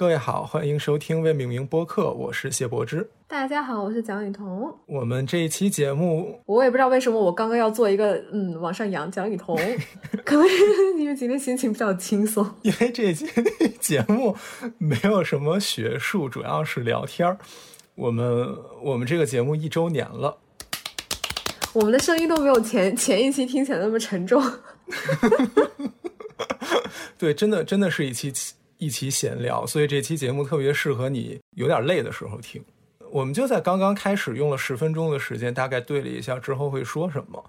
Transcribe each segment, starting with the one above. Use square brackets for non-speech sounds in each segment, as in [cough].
各位好，欢迎收听未命名播客，我是谢柏芝。大家好，我是蒋雨桐。我们这一期节目，我也不知道为什么我刚刚要做一个嗯往上扬蒋雨桐，[laughs] 可能是因为今天心情比较轻松。因为这期节目没有什么学术，主要是聊天儿。我们我们这个节目一周年了，我们的声音都没有前前一期听起来那么沉重。[laughs] 对，真的真的是一期一起闲聊，所以这期节目特别适合你有点累的时候听。我们就在刚刚开始用了十分钟的时间，大概对了一下之后会说什么，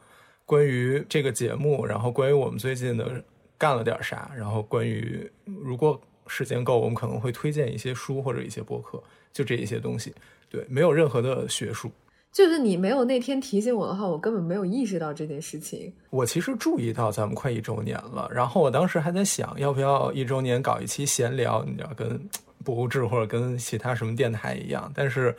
关于这个节目，然后关于我们最近的干了点啥，然后关于如果时间够，我们可能会推荐一些书或者一些博客，就这一些东西。对，没有任何的学术。就是你没有那天提醒我的话，我根本没有意识到这件事情。我其实注意到咱们快一周年了，然后我当时还在想，要不要一周年搞一期闲聊，你知道，跟 [tsk] 不物志或者跟其他什么电台一样。但是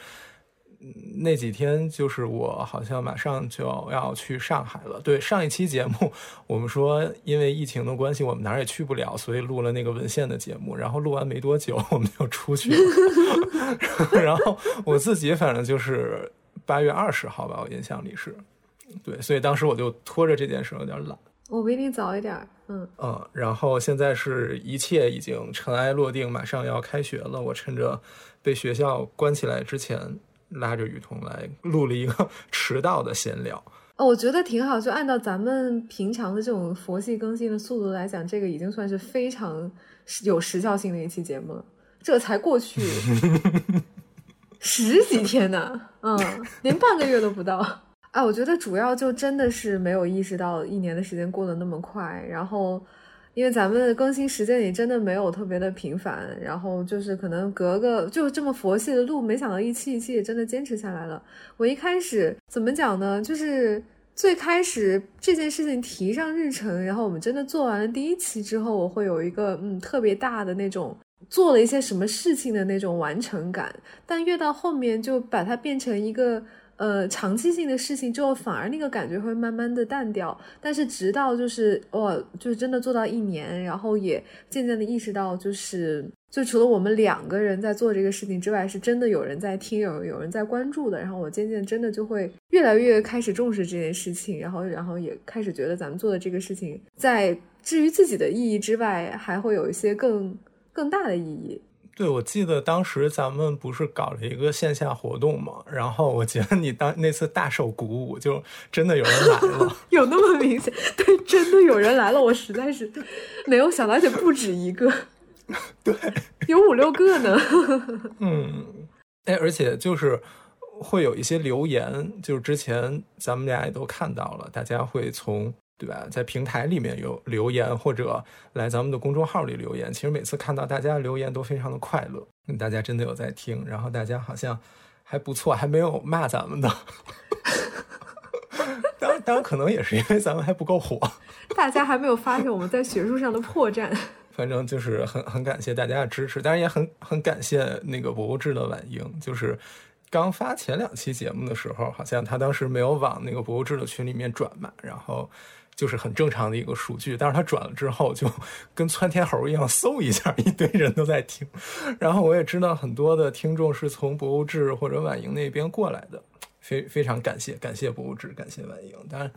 那几天就是我好像马上就要去上海了。对，上一期节目我们说因为疫情的关系，我们哪儿也去不了，所以录了那个文献的节目。然后录完没多久，我们就出去了。[laughs] 然后我自己反正就是。八月二十号吧，我印象里是，对，所以当时我就拖着这件事有点懒。我比你早一点，嗯嗯，然后现在是一切已经尘埃落定，马上要开学了。我趁着被学校关起来之前，拉着雨桐来录了一个 [laughs] 迟到的闲聊。哦，我觉得挺好，就按照咱们平常的这种佛系更新的速度来讲，这个已经算是非常有时效性的一期节目了。这才过去。[laughs] 十几天呢，嗯，连半个月都不到。哎，我觉得主要就真的是没有意识到一年的时间过得那么快。然后，因为咱们的更新时间也真的没有特别的频繁，然后就是可能隔个就这么佛系的录，没想到一期一期也真的坚持下来了。我一开始怎么讲呢？就是最开始这件事情提上日程，然后我们真的做完了第一期之后，我会有一个嗯特别大的那种。做了一些什么事情的那种完成感，但越到后面就把它变成一个呃长期性的事情之后，反而那个感觉会慢慢的淡掉。但是直到就是哇，就是真的做到一年，然后也渐渐的意识到，就是就除了我们两个人在做这个事情之外，是真的有人在听，有有人在关注的。然后我渐渐真的就会越来越开始重视这件事情，然后然后也开始觉得咱们做的这个事情，在至于自己的意义之外，还会有一些更。更大的意义。对，我记得当时咱们不是搞了一个线下活动嘛，然后我觉得你当那次大受鼓舞，就真的有人来了，[laughs] 有那么明显？对，真的有人来了，我实在是没有想到，而且不止一个，[laughs] 对，有五六个呢。嗯，哎，而且就是会有一些留言，就是之前咱们俩也都看到了，大家会从。对吧？在平台里面有留言，或者来咱们的公众号里留言。其实每次看到大家留言都非常的快乐，大家真的有在听，然后大家好像还不错，还没有骂咱们的。[laughs] 当然，当然可能也是因为咱们还不够火，[laughs] 大家还没有发现我们在学术上的破绽。反正就是很很感谢大家的支持，当然也很很感谢那个博物志的婉英，就是刚发前两期节目的时候，好像他当时没有往那个博物志的群里面转嘛，然后。就是很正常的一个数据，但是他转了之后，就 [laughs] 跟窜天猴一样，嗖一下，一堆人都在听。然后我也知道很多的听众是从博物志或者婉莹那边过来的，非非常感谢，感谢博物志，感谢婉莹。当然，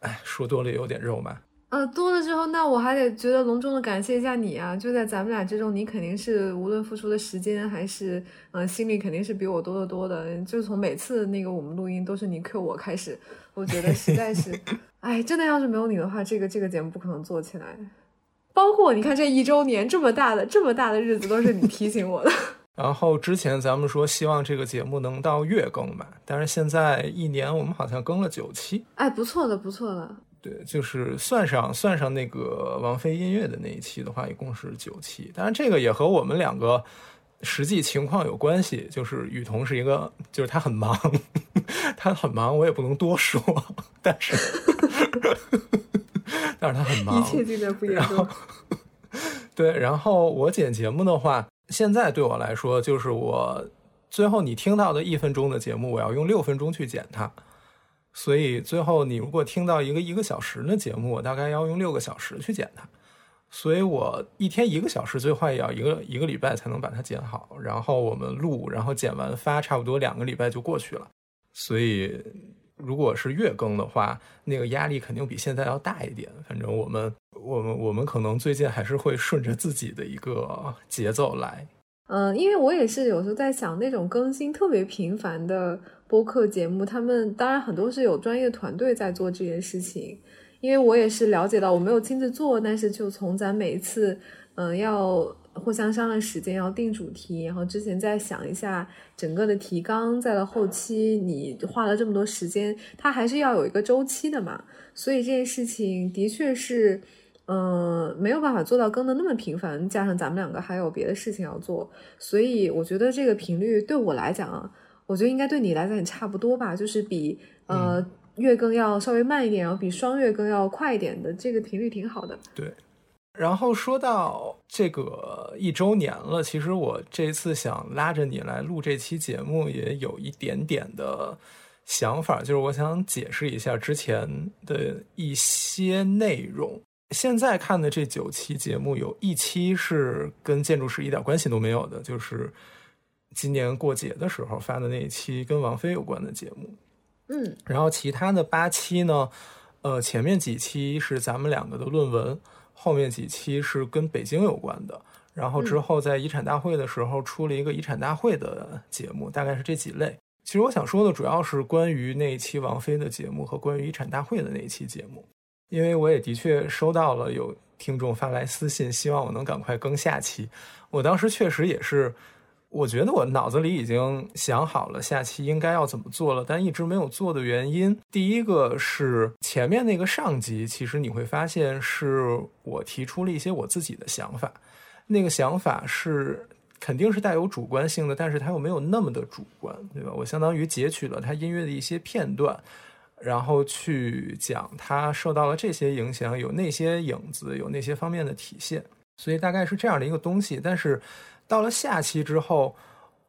哎，说多了也有点肉麻。呃，多了之后，那我还得觉得隆重的感谢一下你啊！就在咱们俩之中，你肯定是无论付出的时间还是嗯心力，肯定是比我多得多的。就从每次那个我们录音都是你 Q 我开始，我觉得实在是，哎，真的要是没有你的话，这个这个节目不可能做起来。包括你看这一周年这么大的这么大的日子，都是你提醒我的。[laughs] 然后之前咱们说希望这个节目能到月更吧，但是现在一年我们好像更了九期，哎，不错的，不错的。对，就是算上算上那个王菲音乐的那一期的话，一共是九期。当然，这个也和我们两个实际情况有关系。就是雨桐是一个，就是他很忙，[laughs] 他很忙，我也不能多说。但是，[laughs] 但是他很忙，一切尽在不言中。对，然后我剪节目的话，现在对我来说，就是我最后你听到的一分钟的节目，我要用六分钟去剪它。所以最后，你如果听到一个一个小时的节目，我大概要用六个小时去剪它。所以我一天一个小时，最坏也要一个一个礼拜才能把它剪好。然后我们录，然后剪完发，差不多两个礼拜就过去了。所以如果是月更的话，那个压力肯定比现在要大一点。反正我们我们我们可能最近还是会顺着自己的一个节奏来。嗯，因为我也是有时候在想，那种更新特别频繁的播客节目，他们当然很多是有专业团队在做这件事情。因为我也是了解到，我没有亲自做，但是就从咱每一次，嗯，要互相商量时间，要定主题，然后之前再想一下整个的提纲，再到后期你花了这么多时间，它还是要有一个周期的嘛。所以这件事情的确是，嗯，没有办法做到更的那么频繁，加上咱们两个还有别的事情要做，所以我觉得这个频率对我来讲啊，我觉得应该对你来讲也差不多吧，就是比呃。月更要稍微慢一点，然后比双月更要快一点的，这个频率挺好的。对，然后说到这个一周年了，其实我这次想拉着你来录这期节目，也有一点点的想法，就是我想解释一下之前的一些内容。现在看的这九期节目，有一期是跟建筑师一点关系都没有的，就是今年过节的时候发的那一期跟王菲有关的节目。嗯，然后其他的八期呢，呃，前面几期是咱们两个的论文，后面几期是跟北京有关的，然后之后在遗产大会的时候出了一个遗产大会的节目，大概是这几类。其实我想说的主要是关于那一期王菲的节目和关于遗产大会的那一期节目，因为我也的确收到了有听众发来私信，希望我能赶快更下期。我当时确实也是。我觉得我脑子里已经想好了下期应该要怎么做了，但一直没有做的原因，第一个是前面那个上集，其实你会发现是我提出了一些我自己的想法，那个想法是肯定是带有主观性的，但是它又没有那么的主观，对吧？我相当于截取了它音乐的一些片段，然后去讲它受到了这些影响，有那些影子，有那些方面的体现，所以大概是这样的一个东西，但是。到了下期之后，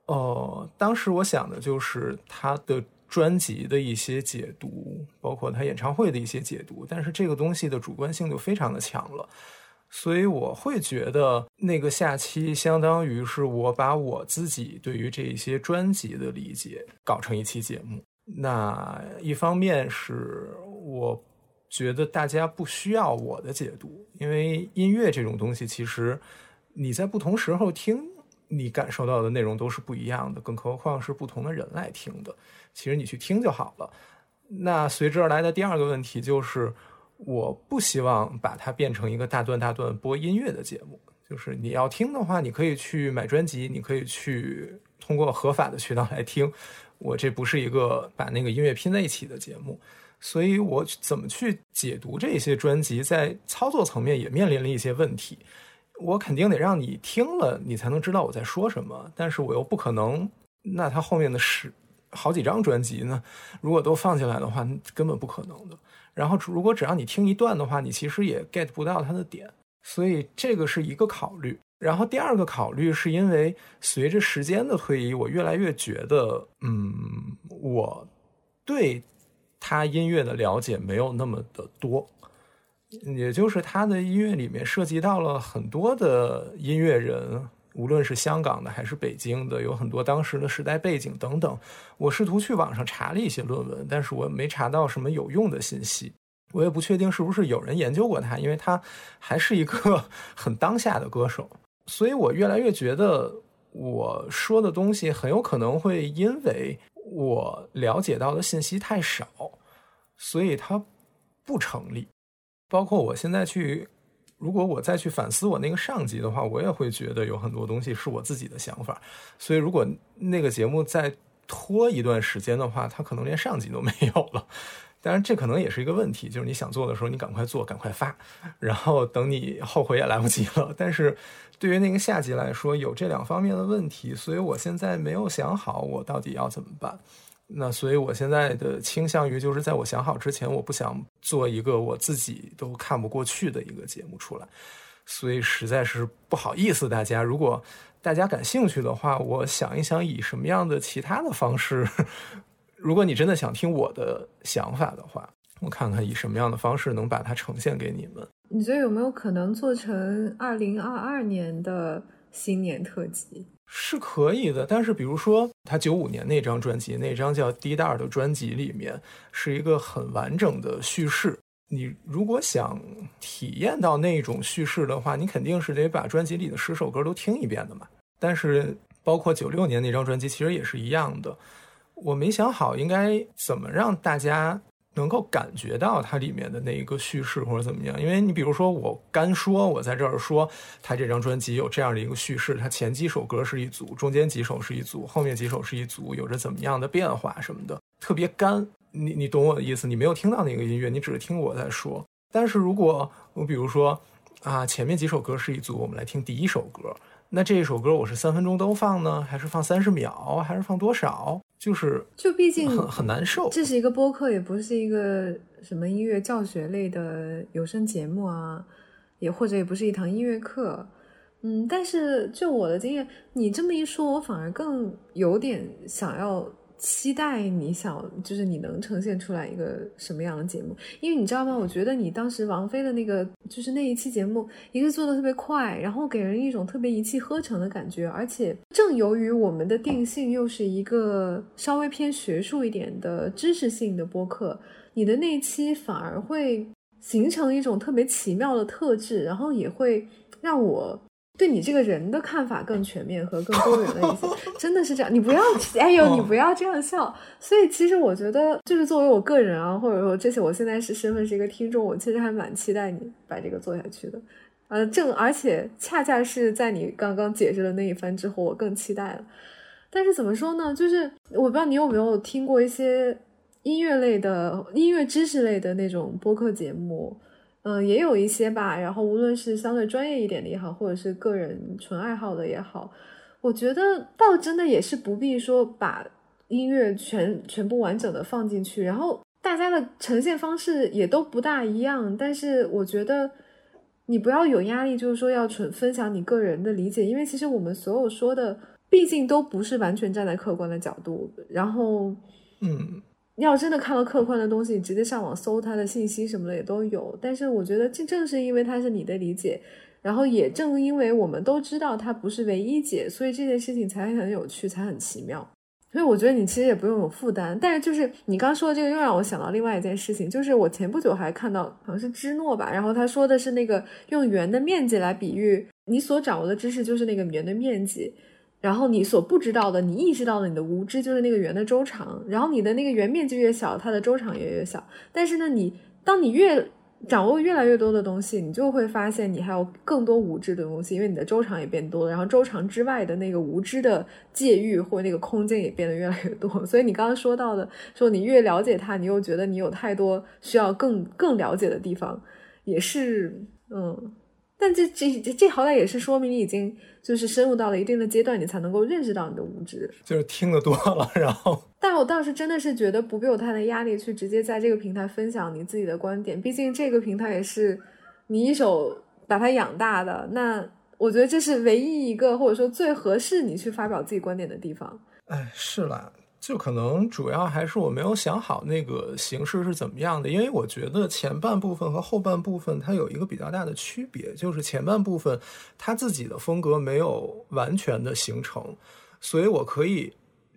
呃，当时我想的就是他的专辑的一些解读，包括他演唱会的一些解读，但是这个东西的主观性就非常的强了，所以我会觉得那个下期相当于是我把我自己对于这些专辑的理解搞成一期节目。那一方面是我觉得大家不需要我的解读，因为音乐这种东西其实。你在不同时候听，你感受到的内容都是不一样的，更何况是不同的人来听的。其实你去听就好了。那随之而来的第二个问题就是，我不希望把它变成一个大段大段播音乐的节目。就是你要听的话，你可以去买专辑，你可以去通过合法的渠道来听。我这不是一个把那个音乐拼在一起的节目，所以我怎么去解读这些专辑，在操作层面也面临了一些问题。我肯定得让你听了，你才能知道我在说什么。但是我又不可能，那他后面的十好几张专辑呢？如果都放进来的话，根本不可能的。然后，如果只让你听一段的话，你其实也 get 不到他的点。所以这个是一个考虑。然后第二个考虑是因为随着时间的推移，我越来越觉得，嗯，我对他音乐的了解没有那么的多。也就是他的音乐里面涉及到了很多的音乐人，无论是香港的还是北京的，有很多当时的时代背景等等。我试图去网上查了一些论文，但是我没查到什么有用的信息。我也不确定是不是有人研究过他，因为他还是一个 [laughs] 很当下的歌手。所以我越来越觉得我说的东西很有可能会因为我了解到的信息太少，所以它不成立。包括我现在去，如果我再去反思我那个上级的话，我也会觉得有很多东西是我自己的想法。所以如果那个节目再拖一段时间的话，他可能连上级都没有了。当然，这可能也是一个问题，就是你想做的时候，你赶快做，赶快发，然后等你后悔也来不及了。但是对于那个下级来说，有这两方面的问题，所以我现在没有想好我到底要怎么办。那所以，我现在的倾向于就是在我想好之前，我不想做一个我自己都看不过去的一个节目出来。所以，实在是不好意思，大家。如果大家感兴趣的话，我想一想以什么样的其他的方式。[laughs] 如果你真的想听我的想法的话，我看看以什么样的方式能把它呈现给你们。你觉得有没有可能做成二零二二年的新年特辑？是可以的，但是比如说他九五年那张专辑，那张叫《滴答》的专辑里面是一个很完整的叙事。你如果想体验到那种叙事的话，你肯定是得把专辑里的十首歌都听一遍的嘛。但是包括九六年那张专辑，其实也是一样的。我没想好应该怎么让大家。能够感觉到它里面的那一个叙事或者怎么样，因为你比如说我干说，我在这儿说他这张专辑有这样的一个叙事，它前几首歌是一组，中间几首是一组，后面几首是一组，有着怎么样的变化什么的，特别干。你你懂我的意思？你没有听到那个音乐，你只是听我在说。但是如果我比如说啊，前面几首歌是一组，我们来听第一首歌。那这一首歌我是三分钟都放呢，还是放三十秒，还是放多少？就是就毕竟很很难受。这是一个播客，也不是一个什么音乐教学类的有声节目啊，也或者也不是一堂音乐课。嗯，但是就我的经验，你这么一说，我反而更有点想要。期待你想，就是你能呈现出来一个什么样的节目？因为你知道吗？我觉得你当时王菲的那个，就是那一期节目，一个做的特别快，然后给人一种特别一气呵成的感觉。而且正由于我们的定性又是一个稍微偏学术一点的知识性的播客，你的那一期反而会形成一种特别奇妙的特质，然后也会让我。对你这个人的看法更全面和更多元了一些，真的是这样。你不要，[laughs] 哎呦，你不要这样笑。所以其实我觉得，就是作为我个人啊，或者说这些，我现在是身份是一个听众，我其实还蛮期待你把这个做下去的。呃，正而且恰恰是在你刚刚解释的那一番之后，我更期待了。但是怎么说呢？就是我不知道你有没有听过一些音乐类的、音乐知识类的那种播客节目。嗯，也有一些吧。然后无论是相对专业一点的也好，或者是个人纯爱好的也好，我觉得倒真的也是不必说把音乐全全部完整的放进去。然后大家的呈现方式也都不大一样，但是我觉得你不要有压力，就是说要纯分享你个人的理解，因为其实我们所有说的，毕竟都不是完全站在客观的角度。然后，嗯。你要真的看到客观的东西，你直接上网搜它的信息什么的也都有。但是我觉得，这正是因为它是你的理解，然后也正因为我们都知道它不是唯一解，所以这件事情才很有趣，才很奇妙。所以我觉得你其实也不用有负担。但是就是你刚说的这个，又让我想到另外一件事情，就是我前不久还看到，好像是芝诺吧，然后他说的是那个用圆的面积来比喻你所掌握的知识，就是那个圆的面积。然后你所不知道的，你意识到的，你的无知就是那个圆的周长。然后你的那个圆面积越小，它的周长也越小。但是呢，你当你越掌握越来越多的东西，你就会发现你还有更多无知的东西，因为你的周长也变多了。然后周长之外的那个无知的界域或那个空间也变得越来越多。[laughs] 所以你刚刚说到的，说你越了解它，你又觉得你有太多需要更更了解的地方，也是嗯。但这这这好歹也是说明你已经就是深入到了一定的阶段，你才能够认识到你的无知。就是听得多了，然后。[laughs] 但我倒是真的是觉得不必有太大压力去直接在这个平台分享你自己的观点，毕竟这个平台也是你一手把它养大的。那我觉得这是唯一一个或者说最合适你去发表自己观点的地方。哎，是啦。就可能主要还是我没有想好那个形式是怎么样的，因为我觉得前半部分和后半部分它有一个比较大的区别，就是前半部分它自己的风格没有完全的形成，所以我可以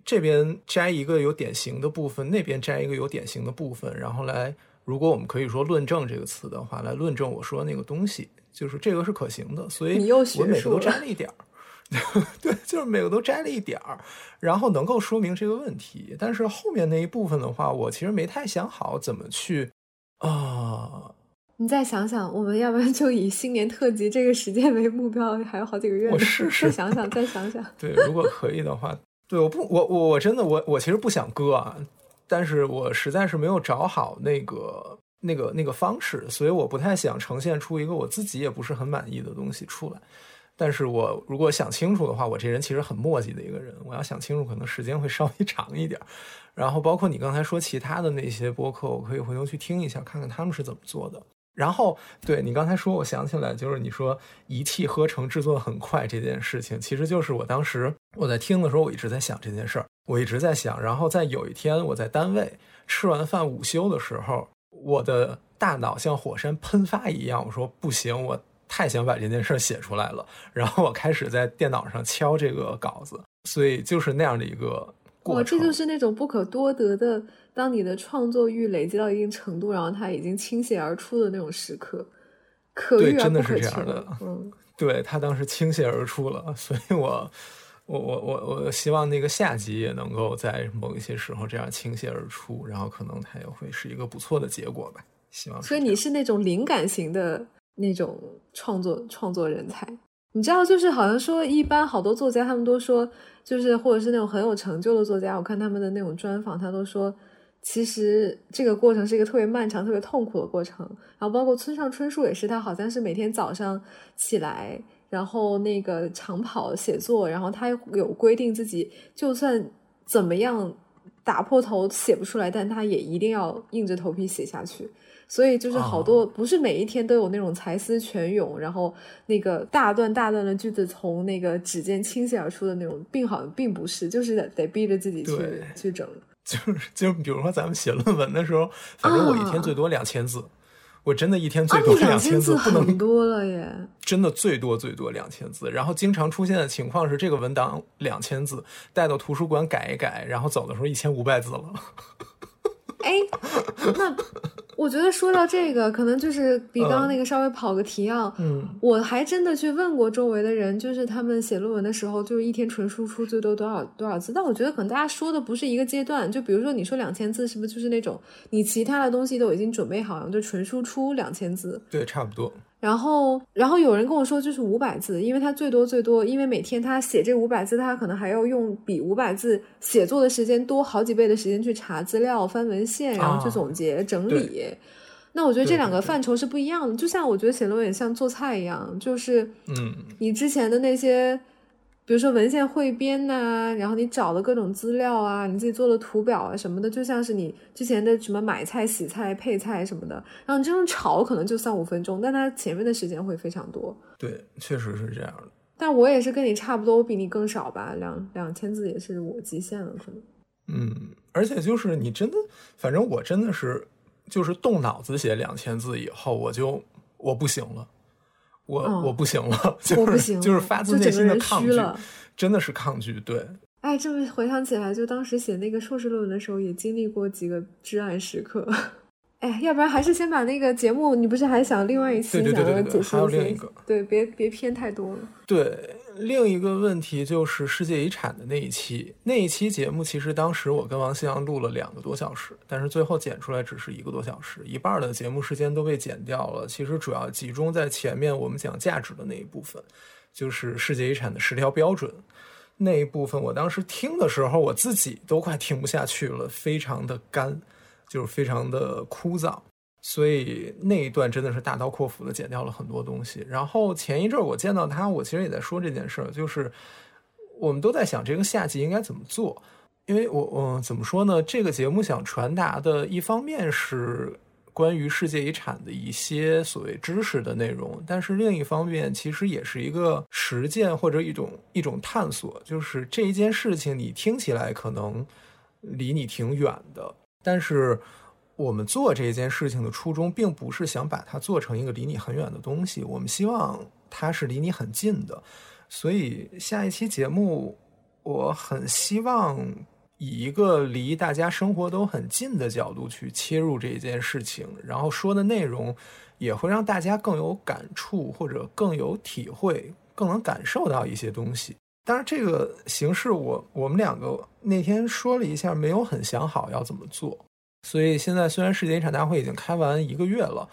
这边摘一个有典型的部分，那边摘一个有典型的部分，然后来，如果我们可以说论证这个词的话，来论证我说那个东西，就是这个是可行的，所以我每个都摘了一点儿。[laughs] 对，就是每个都摘了一点儿，然后能够说明这个问题。但是后面那一部分的话，我其实没太想好怎么去啊。你再想想，我们要不然就以新年特辑这个时间为目标，还有好几个月。我试试，再想想，再想想。[laughs] 对，如果可以的话，对，我不，我我我真的，我我其实不想割啊，但是我实在是没有找好那个那个那个方式，所以我不太想呈现出一个我自己也不是很满意的东西出来。但是我如果想清楚的话，我这人其实很磨叽的一个人。我要想清楚，可能时间会稍微 [laughs] 长一点。然后包括你刚才说其他的那些播客，我可以回头去听一下，看看他们是怎么做的。然后对你刚才说，我想起来，就是你说一气呵成制作很快这件事情，其实就是我当时我在听的时候，我一直在想这件事儿，我一直在想。然后在有一天我在单位吃完饭午休的时候。我的大脑像火山喷发一样，我说不行，我太想把这件事写出来了。然后我开始在电脑上敲这个稿子，所以就是那样的一个过程。这就是那种不可多得的，当你的创作欲累积到一定程度，然后它已经倾泻而出的那种时刻，可遇而不可求。嗯，[laughs] 对他当时倾泻而出了，所以我。我我我我希望那个下集也能够在某一些时候这样倾泻而出，然后可能它也会是一个不错的结果吧。希望。所以你是那种灵感型的那种创作创作人才，你知道，就是好像说一般好多作家他们都说，就是或者是那种很有成就的作家，我看他们的那种专访，他都说，其实这个过程是一个特别漫长、特别痛苦的过程。然后包括村上春树也是，他好像是每天早上起来。然后那个长跑写作，然后他有规定自己，就算怎么样打破头写不出来，但他也一定要硬着头皮写下去。所以就是好多不是每一天都有那种才思泉涌，然后那个大段大段的句子从那个指尖倾泻而出的那种，并好像并不是，就是得得逼着自己去去整。[laughs] 就是就比如说咱们写论文的时候，反正我一天最多两千字。我真的一天最多两千字，不能多了耶！真的最多最多两千字，然后经常出现的情况是，这个文档两千字带到图书馆改一改，然后走的时候一千五百字了。哎，那。我觉得说到这个，可能就是比刚刚那个稍微跑个题啊。嗯，我还真的去问过周围的人，就是他们写论文的时候，就是一天纯输出最多多少多少字。但我觉得可能大家说的不是一个阶段。就比如说你说两千字，是不是就是那种你其他的东西都已经准备好了，就纯输出两千字？对，差不多。然后，然后有人跟我说就是五百字，因为他最多最多，因为每天他写这五百字，他可能还要用比五百字写作的时间多好几倍的时间去查资料、翻文献，然后去总结整理。那我觉得这两个范畴是不一样的，就像我觉得写论文也像做菜一样，就是嗯，你之前的那些。比如说文献汇编呐，然后你找了各种资料啊，你自己做的图表啊什么的，就像是你之前的什么买菜、洗菜、配菜什么的，然后你这种炒可能就三五分钟，但它前面的时间会非常多。对，确实是这样的。但我也是跟你差不多，我比你更少吧，两两千字也是我极限了，可能。嗯，而且就是你真的，反正我真的是，就是动脑子写两千字以后，我就我不行了。我我不行了，就是就是发自内心的抗拒，真的是抗拒。对，哎，这么回想起来，就当时写那个硕士论文的时候，也经历过几个至暗时刻。[laughs] 哎，要不然还是先把那个节目，你不是还想另外一期想要解释一下？对，别别偏太多了。对。另一个问题就是世界遗产的那一期，那一期节目其实当时我跟王思阳录了两个多小时，但是最后剪出来只是一个多小时，一半的节目时间都被剪掉了。其实主要集中在前面我们讲价值的那一部分，就是世界遗产的十条标准那一部分。我当时听的时候，我自己都快听不下去了，非常的干，就是非常的枯燥。所以那一段真的是大刀阔斧的剪掉了很多东西。然后前一阵我见到他，我其实也在说这件事儿，就是我们都在想这个下集应该怎么做。因为我，嗯，怎么说呢？这个节目想传达的一方面是关于世界遗产的一些所谓知识的内容，但是另一方面其实也是一个实践或者一种一种探索。就是这一件事情，你听起来可能离你挺远的，但是。我们做这件事情的初衷，并不是想把它做成一个离你很远的东西，我们希望它是离你很近的。所以下一期节目，我很希望以一个离大家生活都很近的角度去切入这一件事情，然后说的内容也会让大家更有感触，或者更有体会，更能感受到一些东西。当然，这个形式我我们两个那天说了一下，没有很想好要怎么做。所以现在虽然世界遗产大会已经开完一个月了，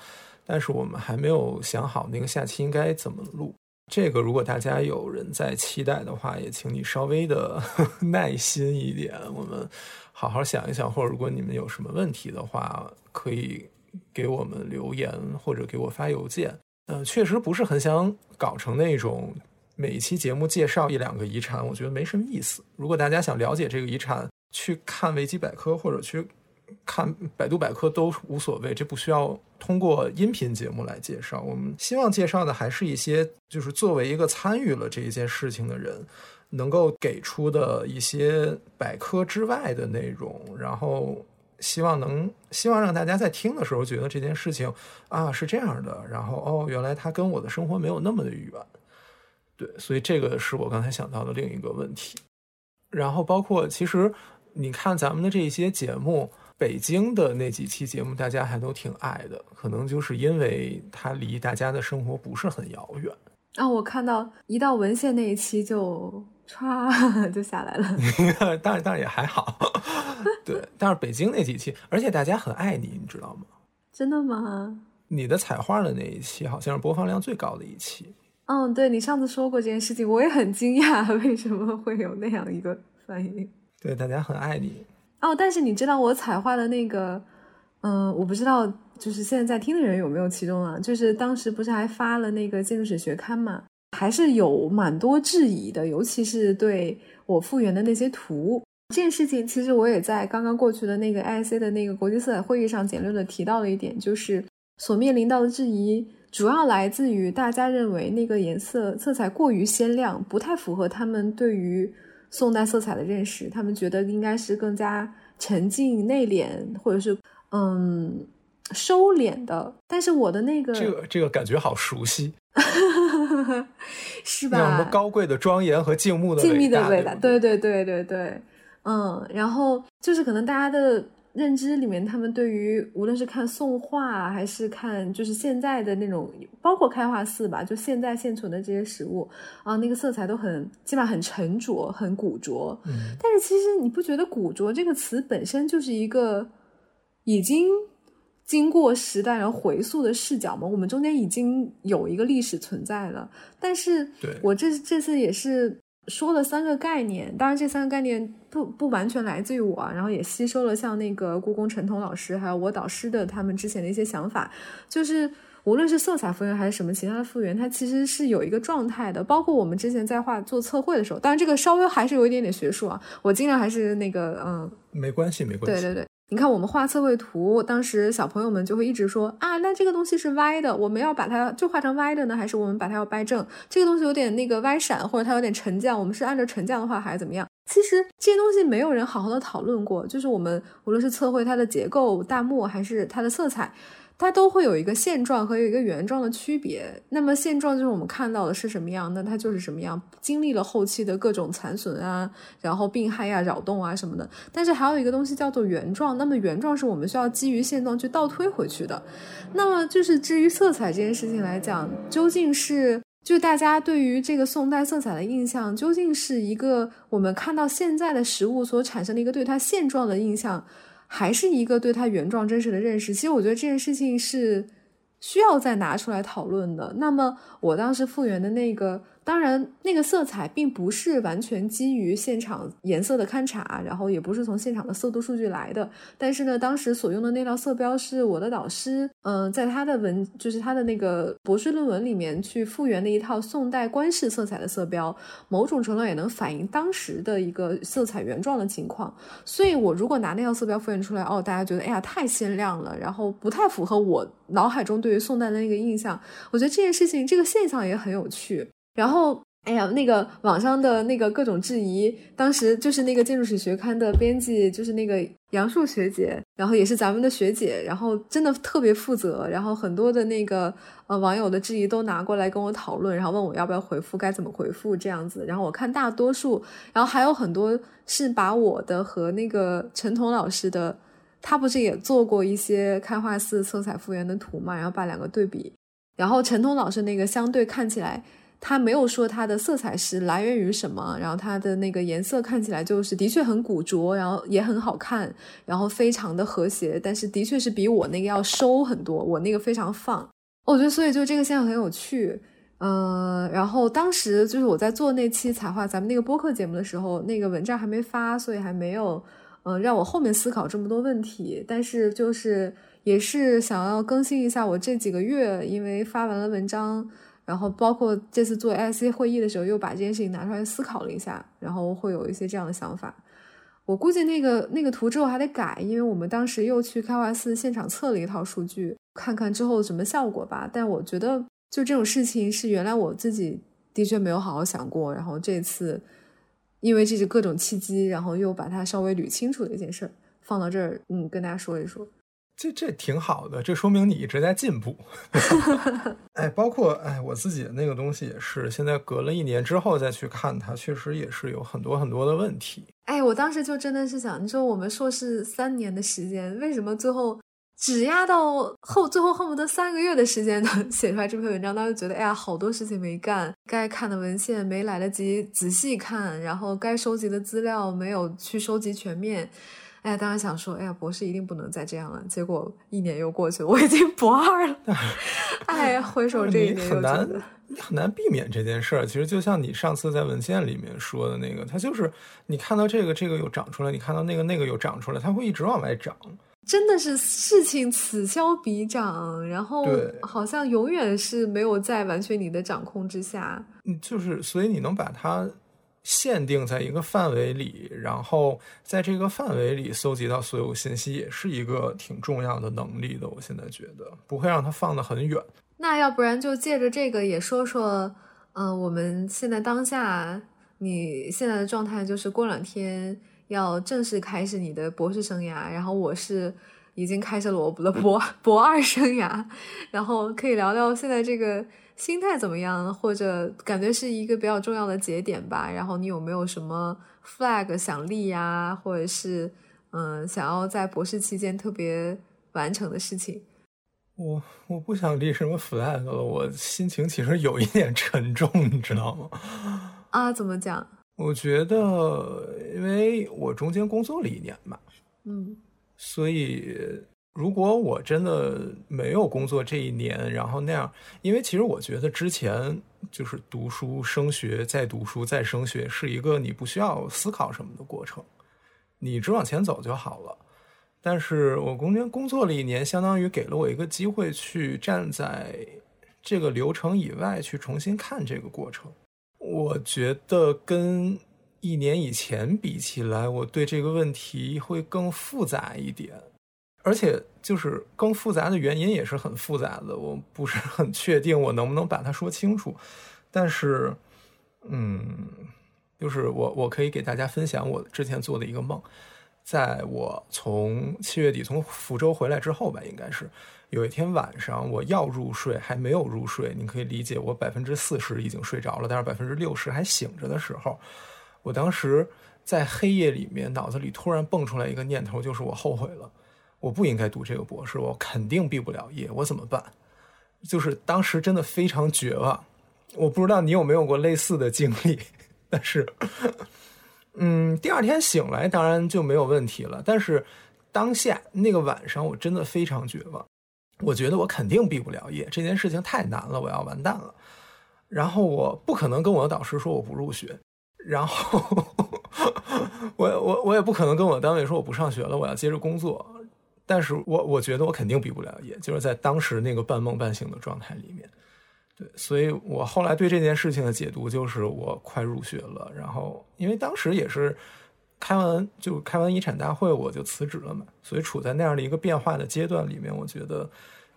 但是我们还没有想好那个下期应该怎么录。这个如果大家有人在期待的话，也请你稍微的 [laughs] 耐心一点，我们好好想一想。或者如果你们有什么问题的话，可以给我们留言或者给我发邮件。嗯，确实不是很想搞成那种每一期节目介绍一两个遗产，我觉得没什么意思。如果大家想了解这个遗产，去看维基百科或者去。看百度百科都无所谓，这不需要通过音频节目来介绍。我们希望介绍的还是一些，就是作为一个参与了这一件事情的人，能够给出的一些百科之外的内容，然后希望能希望让大家在听的时候觉得这件事情啊是这样的，然后哦，原来它跟我的生活没有那么的远。对，所以这个是我刚才想到的另一个问题。然后包括其实你看咱们的这些节目，北京的那几期节目，大家还都挺爱的，可能就是因为它离大家的生活不是很遥远。啊，我看到一到文献那一期就歘 [laughs] 就下来了。[laughs] 当然，当然也还好。[laughs] 对，但是北京那几期，而且大家很爱你，你知道吗？真的吗？你的彩画的那一期，好像是播放量最高的一期。嗯，对你上次说过这件事情，我也很惊讶，为什么会有那样一个反应？对，大家很爱你。哦，但是你知道我彩画的那个，嗯，我不知道，就是现在在听的人有没有其中啊？就是当时不是还发了那个建筑史学刊嘛，还是有蛮多质疑的，尤其是对我复原的那些图。这件事情其实我也在刚刚过去的那个 IC 的那个国际色彩会议上简略的提到了一点，就是所面临到的质疑。主要来自于大家认为那个颜色色彩过于鲜亮，不太符合他们对于宋代色彩的认识。他们觉得应该是更加沉静内敛，或者是嗯收敛的。但是我的那个这个这个感觉好熟悉，是吧？什么高贵的庄严和静穆的静谧的伟大，对对对对对，嗯，然后就是可能大家的。认知里面，他们对于无论是看宋画，还是看就是现在的那种，包括开化寺吧，就现在现存的这些实物啊，那个色彩都很，起码很沉着，很古拙。嗯，但是其实你不觉得“古拙”这个词本身就是一个已经经过时代然后回溯的视角吗？我们中间已经有一个历史存在了。但是我这这次也是。说了三个概念，当然这三个概念不不完全来自于我，然后也吸收了像那个故宫陈彤老师还有我导师的他们之前的一些想法，就是无论是色彩复原还是什么其他的复原，它其实是有一个状态的。包括我们之前在画做测绘的时候，当然这个稍微还是有一点点学术啊，我尽量还是那个嗯，没关系没关系，对对对。你看，我们画测绘图，当时小朋友们就会一直说啊，那这个东西是歪的，我们要把它就画成歪的呢，还是我们把它要掰正？这个东西有点那个歪闪，或者它有点沉降，我们是按照沉降的画还是怎么样？其实这些东西没有人好好的讨论过，就是我们无论是测绘它的结构、大幕，还是它的色彩。它都会有一个现状和有一个原状的区别。那么现状就是我们看到的是什么样，那它就是什么样，经历了后期的各种残损啊，然后病害呀、扰动啊什么的。但是还有一个东西叫做原状，那么原状是我们需要基于现状去倒推回去的。那么就是至于色彩这件事情来讲，究竟是就大家对于这个宋代色彩的印象，究竟是一个我们看到现在的实物所产生的一个对它现状的印象？还是一个对他原状真实的认识。其实我觉得这件事情是需要再拿出来讨论的。那么我当时复原的那个。当然，那个色彩并不是完全基于现场颜色的勘察，然后也不是从现场的色度数据来的。但是呢，当时所用的那套色标是我的导师，嗯，在他的文，就是他的那个博士论文里面去复原的一套宋代官式色彩的色标，某种程度也能反映当时的一个色彩原状的情况。所以，我如果拿那套色标复原出来，哦，大家觉得，哎呀，太鲜亮了，然后不太符合我脑海中对于宋代的那个印象。我觉得这件事情，这个现象也很有趣。然后，哎呀，那个网上的那个各种质疑，当时就是那个建筑史学刊的编辑，就是那个杨树学姐，然后也是咱们的学姐，然后真的特别负责，然后很多的那个呃网友的质疑都拿过来跟我讨论，然后问我要不要回复，该怎么回复这样子。然后我看大多数，然后还有很多是把我的和那个陈彤老师的，他不是也做过一些开化寺色彩复原的图嘛，然后把两个对比，然后陈彤老师那个相对看起来。他没有说它的色彩是来源于什么，然后它的那个颜色看起来就是的确很古拙，然后也很好看，然后非常的和谐，但是的确是比我那个要收很多，我那个非常放。我觉得所以就这个现象很有趣，嗯，然后当时就是我在做那期彩画咱们那个播客节目的时候，那个文章还没发，所以还没有嗯让我后面思考这么多问题，但是就是也是想要更新一下我这几个月因为发完了文章。然后包括这次做 IC 会议的时候，又把这件事情拿出来思考了一下，然后会有一些这样的想法。我估计那个那个图之后还得改，因为我们当时又去开化寺现场测了一套数据，看看之后什么效果吧。但我觉得就这种事情是原来我自己的确没有好好想过，然后这次因为这是各种契机，然后又把它稍微捋清楚的一件事儿。放到这儿，嗯，跟大家说一说。这这挺好的，这说明你一直在进步。[laughs] 哎，包括哎，我自己的那个东西也是，现在隔了一年之后再去看它，确实也是有很多很多的问题。哎，我当时就真的是想，你说我们硕士三年的时间，为什么最后只压到后最后恨不得三个月的时间能 [laughs] 写出来这篇文章？当时觉得，哎呀，好多事情没干，该看的文献没来得及仔细看，然后该收集的资料没有去收集全面。哎，当时想说，哎呀，博士一定不能再这样了。结果一年又过去了，我已经博二了。[laughs] 哎呀，回首这一年，很难，很难避免这件事儿。其实就像你上次在文献里面说的那个，它就是你看到这个，这个又长出来；你看到那个，那个又长出来，它会一直往外长。真的是事情此消彼长，然后好像永远是没有在完全你的掌控之下。嗯，就是所以你能把它。限定在一个范围里，然后在这个范围里搜集到所有信息，也是一个挺重要的能力的。我现在觉得不会让它放得很远。那要不然就借着这个也说说，嗯，我们现在当下你现在的状态就是过两天要正式开始你的博士生涯，然后我是已经开始了我的博 [laughs] 博二生涯，然后可以聊聊现在这个。心态怎么样？或者感觉是一个比较重要的节点吧。然后你有没有什么 flag 想立呀？或者是嗯，想要在博士期间特别完成的事情？我我不想立什么 flag 了。我心情其实有一点沉重，你知道吗？啊，怎么讲？我觉得，因为我中间工作了一年嘛，嗯，所以。如果我真的没有工作这一年，然后那样，因为其实我觉得之前就是读书、升学、再读书、再升学，是一个你不需要思考什么的过程，你只往前走就好了。但是我工间工作了一年，相当于给了我一个机会去站在这个流程以外去重新看这个过程。我觉得跟一年以前比起来，我对这个问题会更复杂一点。而且就是更复杂的原因也是很复杂的，我不是很确定我能不能把它说清楚。但是，嗯，就是我我可以给大家分享我之前做的一个梦，在我从七月底从福州回来之后吧，应该是有一天晚上我要入睡还没有入睡，你可以理解我百分之四十已经睡着了，但是百分之六十还醒着的时候，我当时在黑夜里面脑子里突然蹦出来一个念头，就是我后悔了。我不应该读这个博士，我肯定毕不了业，我怎么办？就是当时真的非常绝望。我不知道你有没有过类似的经历，但是，嗯，第二天醒来当然就没有问题了。但是当下那个晚上，我真的非常绝望。我觉得我肯定毕不了业，这件事情太难了，我要完蛋了。然后我不可能跟我的导师说我不入学，然后 [laughs] 我我我也不可能跟我单位说我不上学了，我要接着工作。但是我我觉得我肯定毕不了业，就是在当时那个半梦半醒的状态里面，对，所以我后来对这件事情的解读就是我快入学了，然后因为当时也是开完就开完遗产大会我就辞职了嘛，所以处在那样的一个变化的阶段里面，我觉得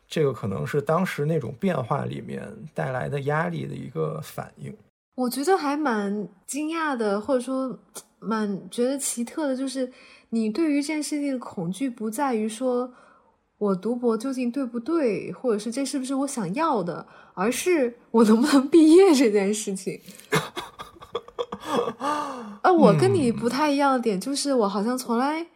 这个可能是当时那种变化里面带来的压力的一个反应。我觉得还蛮惊讶的，或者说 [tsk] 蛮觉得奇特的，就是。你对于这件事情的恐惧不在于说我读博究竟对不对，或者是这是不是我想要的，而是我能不能毕业这件事情。呃，我跟你不太一样的点就是，我好像从来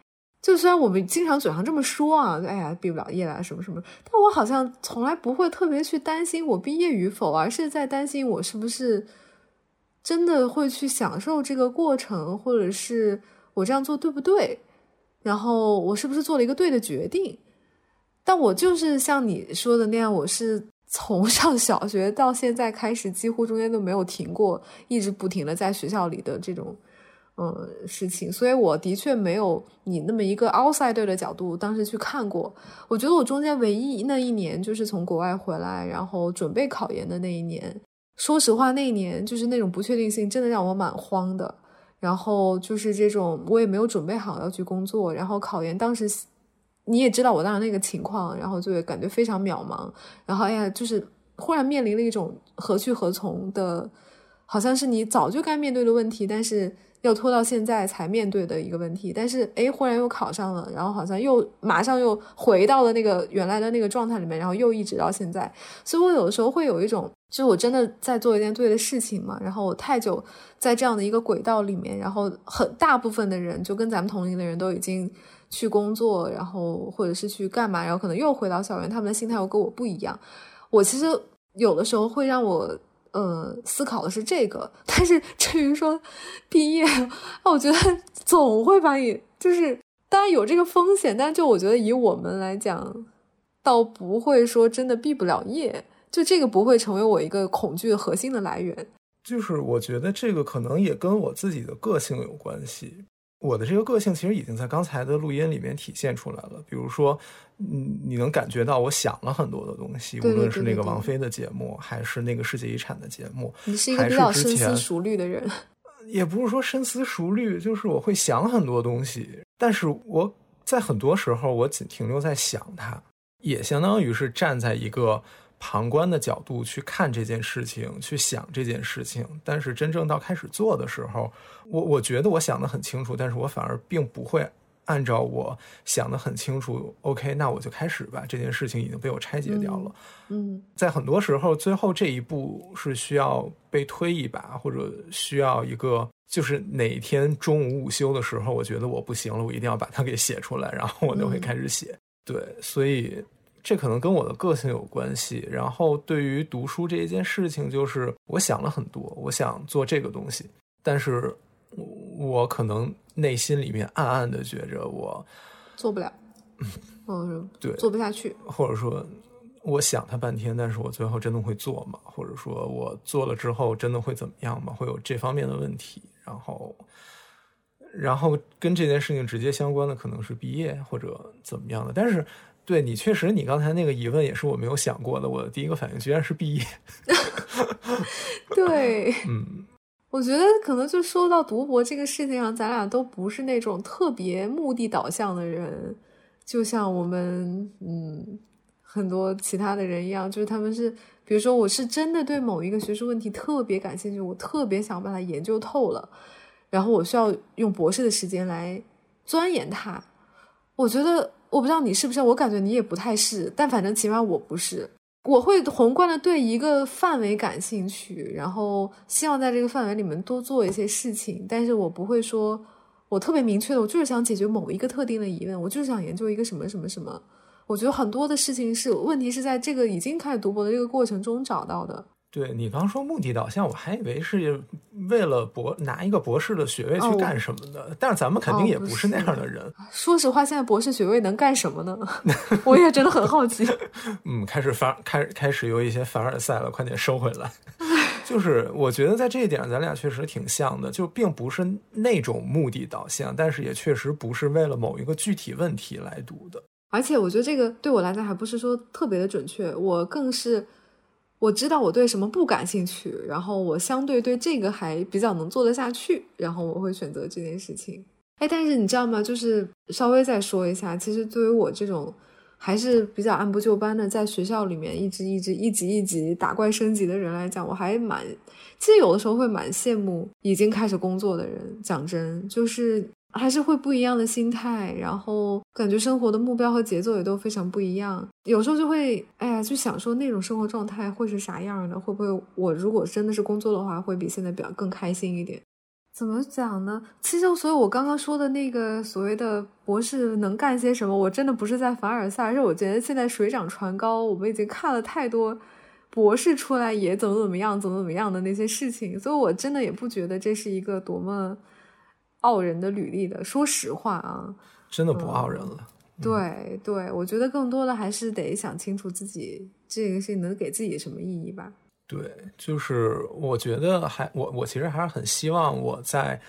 就虽然我们经常嘴上这么说啊，哎呀，毕不了业啊，什么什么，但我好像从来不会特别去担心我毕业与否，而是在担心我是不是真的会去享受这个过程，或者是我这样做对不对。然后我是不是做了一个对的决定？但我就是像你说的那样，我是从上小学到现在开始，几乎中间都没有停过，一直不停的在学校里的这种嗯事情，所以我的确没有你那么一个 outsider 的角度，当时去看过。我觉得我中间唯一那一年就是从国外回来，然后准备考研的那一年，说实话，那一年就是那种不确定性，真的让我蛮慌的。然后就是这种，我也没有准备好要去工作。然后考研当时你也知道我当时那个情况，然后就感觉非常渺茫。然后哎呀，就是忽然面临了一种何去何从的好像是你早就该面对的问题，但是要拖到现在才面对的一个问题。但是哎，忽然又考上了，然后好像又马上又回到了那个原来的那个状态里面，然后又一直到现在。所以我有的时候会有一种，就是我真的在做一件对的事情嘛。然后我太久在这样的一个轨道里面，然后很大部分的人就跟咱们同龄的人都已经去工作，然后或者是去干嘛，然后可能又回到校园，他们的心态又跟我不一样。我其实有的时候会让我。呃，思考的是这个，但是至于说毕业，我觉得总会把你就是当然有这个风险，但就我觉得以我们来讲，倒不会说真的毕不了业，就这个不会成为我一个恐惧核心的来源。就是我觉得这个可能也跟我自己的个性有关系。我的这个个性其实已经在刚才的录音里面体现出来了。比如说，嗯，你能感觉到我想了很多的东西，无论是那个王菲的节目，还是那个世界遗产的节目。你是一个比较深思熟虑的人，也不是说深思熟虑，就是我会想很多东西。但是我在很多时候，我仅停留在想它，也相当于是站在一个。旁观的角度去看这件事情，去想这件事情，但是真正到开始做的时候，我我觉得我想的很清楚，但是我反而并不会按照我想的很清楚。OK，那我就开始吧。这件事情已经被我拆解掉了。嗯，在很多时候，最后这一步是需要被推一把，或者需要一个，就是哪天中午午休的时候，我觉得我不行了，我一定要把它给写出来，然后我就会开始写。对，所以。这可能跟我的个性有关系。然后对于读书这一件事情，就是我想了很多，我想做这个东西，但是我可能内心里面暗暗的觉着我做不了，嗯，对，做不下去，或者说我想它半天，但是我最后真的会做吗？或者说我做了之后真的会怎么样吗？会有这方面的问题。然后，然后跟这件事情直接相关的可能是毕业或者怎么样的，但是。对你确实，你刚才那个疑问也是我没有想过的。我的第一个反应居然是毕业。[laughs] [laughs] 对，嗯，我觉得可能就说到读博这个事情上，咱俩都不是那种特别目的导向的人，就像我们嗯很多其他的人一样，就是他们是，比如说我是真的对某一个学术问题特别感兴趣，我特别想把它研究透了，然后我需要用博士的时间来钻研它。我觉得。我不知道你是不是，我感觉你也不太是，但反正起码我不是。我会宏观的对一个范围感兴趣，然后希望在这个范围里面多做一些事情，但是我不会说，我特别明确的，我就是想解决某一个特定的疑问，我就是想研究一个什么什么什么。我觉得很多的事情是问题是在这个已经开始读博的这个过程中找到的。对你刚说目的导向，我还以为是为了博拿一个博士的学位去干什么的，但是咱们肯定也不是那样的人。说实话，现在博士学位能干什么呢？[laughs] 我也真的很好奇。[laughs] 嗯，开始凡开开始有一些凡尔赛了，快点收回来。[laughs] 就是我觉得在这一点，咱俩确实挺像的，就并不是那种目的导向，但是也确实不是为了某一个具体问题来读的。而且我觉得这个对我来讲还不是说特别的准确，我更是。我知道我对什么不感兴趣，然后我相对对这个还比较能做得下去，然后我会选择这件事情。哎，但是你知道吗？就是稍微再说一下，其实对于我这种还是比较按部就班的，在学校里面一直一直一级一级打怪升级的人来讲，我还蛮，其实有的时候会蛮羡慕已经开始工作的人。讲真，就是。还是会不一样的心态，然后感觉生活的目标和节奏也都非常不一样。有时候就会，哎呀，就想说那种生活状态会是啥样的？会不会我如果真的是工作的话，会比现在比较更开心一点？怎么讲呢？其实，所以我刚刚说的那个所谓的博士能干些什么，我真的不是在凡尔赛，而是我觉得现在水涨船高，我们已经看了太多博士出来也怎么怎么样，怎么怎么样的那些事情，所以我真的也不觉得这是一个多么。傲人的履历的，说实话啊，真的不傲人了。对对，我觉得更多的还是得想清楚自己这个事情能给自己什么意义吧。对，就是我觉得还我我其实还是很希望我在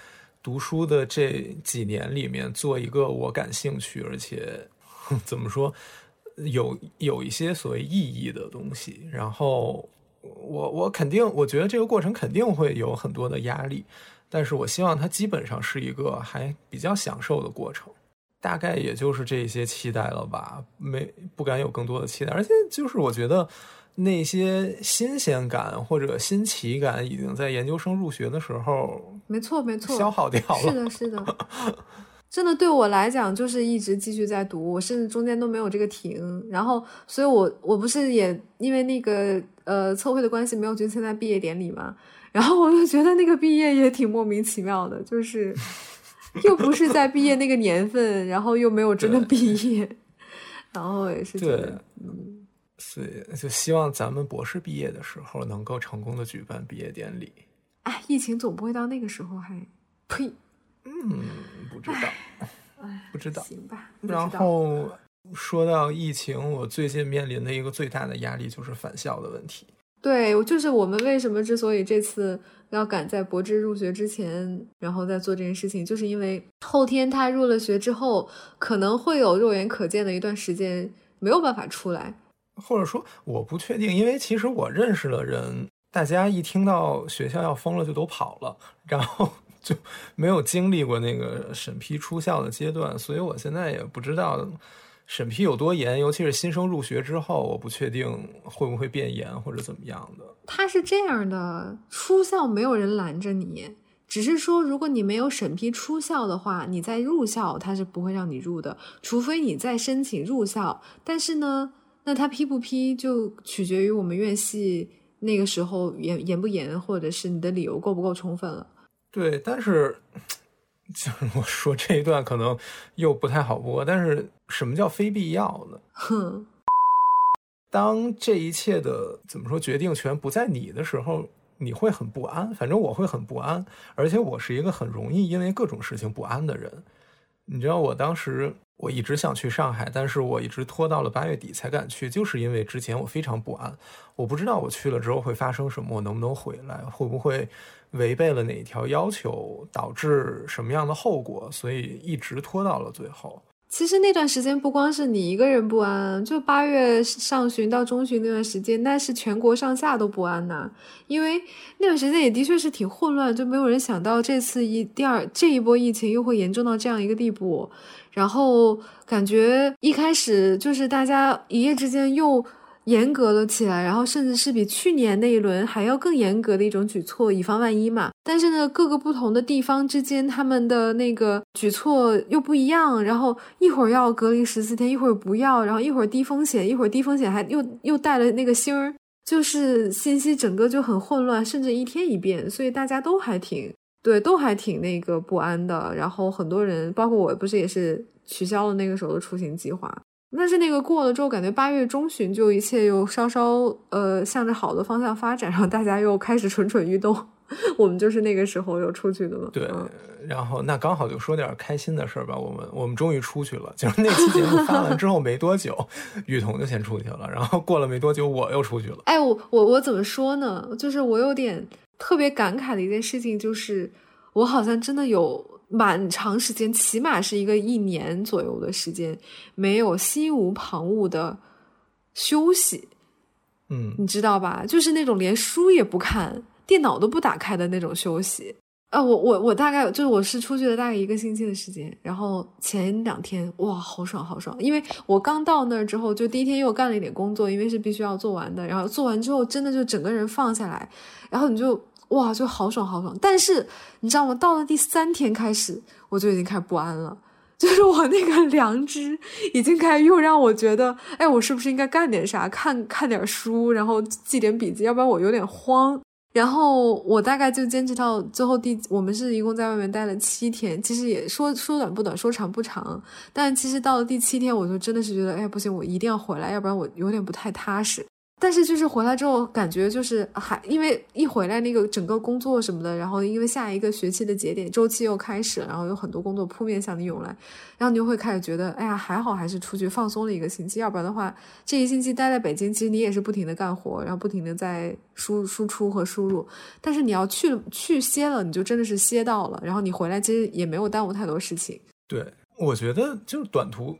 读书的这几年里面做一个我感兴趣而且怎么说有有一些所谓意义的东西。然后我我肯定我觉得这个过程肯定会有很多的压力。但是我希望它基本上是一个还比较享受的过程，大概也就是这些期待了吧，没不敢有更多的期待。而且就是我觉得，那些新鲜感或者新奇感，已经在研究生入学的时候，没错没错，消耗掉了。是的，是的。[laughs] 真的对我来讲，就是一直继续在读，我甚至中间都没有这个停。然后，所以我我不是也因为那个呃测绘的关系，没有去参加毕业典礼嘛。然后我就觉得那个毕业也挺莫名其妙的，就是 [laughs] 又不是在毕业那个年份，然后又没有真的毕业，然后也是觉得，嗯，所以就希望咱们博士毕业的时候能够成功的举办毕业典礼。哎，疫情总不会到那个时候还，呸。嗯，不知道，哎，不知道，行吧。然后说到疫情，我最近面临的一个最大的压力就是返校的问题。对，就是我们为什么之所以这次要赶在博智入学之前，然后再做这件事情，就是因为后天他入了学之后，可能会有肉眼可见的一段时间没有办法出来，或者说我不确定，因为其实我认识的人，大家一听到学校要封了就都跑了，然后。[laughs] 就没有经历过那个审批出校的阶段，所以我现在也不知道审批有多严，尤其是新生入学之后，我不确定会不会变严或者怎么样的。他是这样的，出校没有人拦着你，只是说如果你没有审批出校的话，你在入校他是不会让你入的，除非你再申请入校。但是呢，那他批不批就取决于我们院系那个时候严严不严，或者是你的理由够不够充分了。对，但是就是 [laughs] 我说这一段可能又不太好播。但是什么叫非必要呢？[laughs] 哼，当这一切的怎么说决定权不在你的时候，你会很不安。反正我会很不安，而且我是一个很容易因为各种事情不安的人。你知道，我当时我一直想去上海，但是我一直拖到了八月底才敢去，就是因为之前我非常不安，我不知道我去了之后会发生什么，我能不能回来，会不会。违背了哪一条要求，导致什么样的后果？所以一直拖到了最后。其实那段时间不光是你一个人不安，就八月上旬到中旬那段时间，那是全国上下都不安呐。因为那段时间也的确是挺混乱，就没有人想到这次一第二这一波疫情又会严重到这样一个地步。然后感觉一开始就是大家一夜之间又。严格了起来，然后甚至是比去年那一轮还要更严格的一种举措，以防万一嘛。但是呢，各个不同的地方之间，他们的那个举措又不一样。然后一会儿要隔离十四天，一会儿不要，然后一会儿低风险，一会儿低风险还又又带了那个星儿，就是信息整个就很混乱，甚至一天一变，所以大家都还挺对，都还挺那个不安的。然后很多人，包括我不是也是取消了那个时候的出行计划。但是那个过了之后，感觉八月中旬就一切又稍稍呃向着好的方向发展，然后大家又开始蠢蠢欲动。[laughs] 我们就是那个时候又出去的嘛。对，然后那刚好就说点开心的事儿吧。我们我们终于出去了，就是那期节目发完之后没多久，[laughs] 雨桐就先出去了，然后过了没多久我又出去了。哎，我我我怎么说呢？就是我有点特别感慨的一件事情，就是我好像真的有。蛮长时间，起码是一个一年左右的时间，没有心无旁骛的休息。嗯，你知道吧？就是那种连书也不看、电脑都不打开的那种休息。啊，我我我大概就是我是出去了大概一个星期的时间，然后前两天哇，好爽好爽！因为我刚到那儿之后，就第一天又干了一点工作，因为是必须要做完的。然后做完之后，真的就整个人放下来，然后你就。哇，就好爽好爽！但是你知道吗？到了第三天开始，我就已经开始不安了。[laughs] 就是我那个良知已经开始又让我觉得，哎，我是不是应该干点啥？看看点书，然后记点笔记，要不然我有点慌。然后我大概就坚持到最后第，我们是一共在外面待了七天。其实也说说短不短，说长不长。但其实到了第七天，我就真的是觉得，哎，不行，我一定要回来，要不然我有点不太踏实。但是就是回来之后，感觉就是还因为一回来那个整个工作什么的，然后因为下一个学期的节点周期又开始了，然后有很多工作扑面向你涌来，然后你就会开始觉得，哎呀，还好还是出去放松了一个星期，要不然的话，这一星期待在北京，其实你也是不停的干活，然后不停的在输输出和输入。但是你要去去歇了，你就真的是歇到了，然后你回来其实也没有耽误太多事情。对，我觉得就是短途。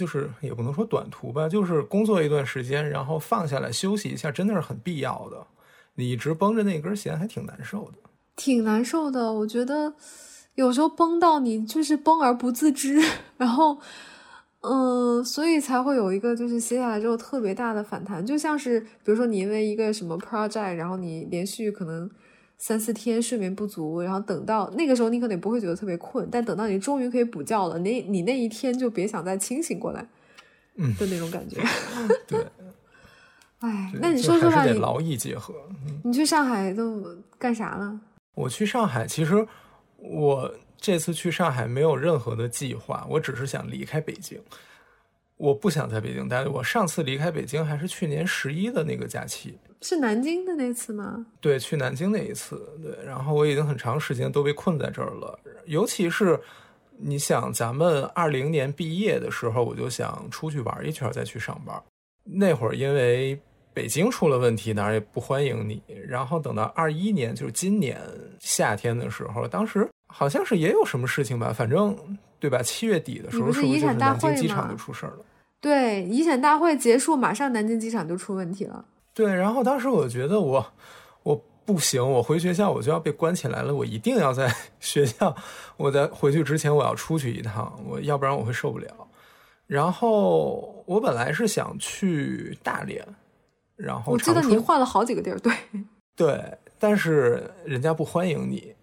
就是也不能说短途吧，就是工作一段时间，然后放下来休息一下，真的是很必要的。你一直绷着那根弦，还挺难受的。挺难受的，我觉得有时候绷到你就是绷而不自知，然后嗯，所以才会有一个就是歇下来之后特别大的反弹，就像是比如说你因为一个什么 project，然后你连续可能三四天睡眠不足，然后等到那个时候你可能也不会觉得特别困，但等到你终于可以补觉了，你你那一天就别想再清醒过来，嗯的那种感觉。[laughs] 对，哎，那你说说吧，劳逸结合。嗯你去上海都干啥了？我去上海，其实我这次去上海没有任何的计划，我只是想离开北京。我不想在北京待。我上次离开北京还是去年十一的那个假期，是南京的那次吗？对，去南京那一次，对。然后我已经很长时间都被困在这儿了，尤其是你想，咱们二零年毕业的时候，我就想出去玩一圈再去上班。那会儿因为北京出了问题，哪儿也不欢迎你。然后等到二一年，就是今年夏天的时候，当时好像是也有什么事情吧，反正对吧？七月底的时候，是是不是就是遗产大南京机场就出事儿了？对，遗产大会结束，马上南京机场就出问题了。对，然后当时我觉得我我不行，我回学校我就要被关起来了，我一定要在 [laughs] 学校，我在回去之前我要出去一趟，我要不然我会受不了。然后我本来是想去大连，然后我记得你换了好几个地儿，对，[laughs] 对，但是人家不欢迎你，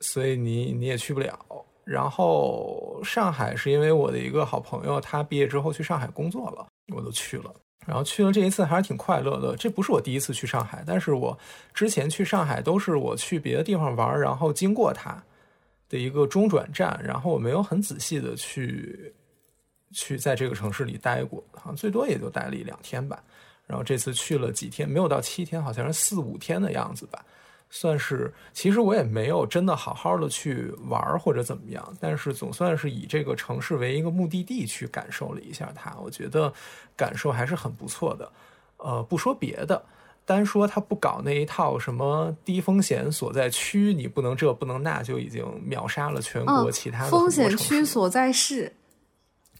所以你你也去不了。然后上海是因为我的一个好朋友，他毕业之后去上海工作了，我都去了。然后去了这一次还是挺快乐的。这不是我第一次去上海，但是我之前去上海都是我去别的地方玩，然后经过它的一个中转站，然后我没有很仔细的去去在这个城市里待过，好像最多也就待了一两天吧。然后这次去了几天，没有到七天，好像是四五天的样子吧。算是，其实我也没有真的好好的去玩或者怎么样，但是总算是以这个城市为一个目的地去感受了一下它，我觉得感受还是很不错的。呃，不说别的，单说它不搞那一套什么低风险所在区，你不能这不能那，就已经秒杀了全国嗯其他风险区所在市，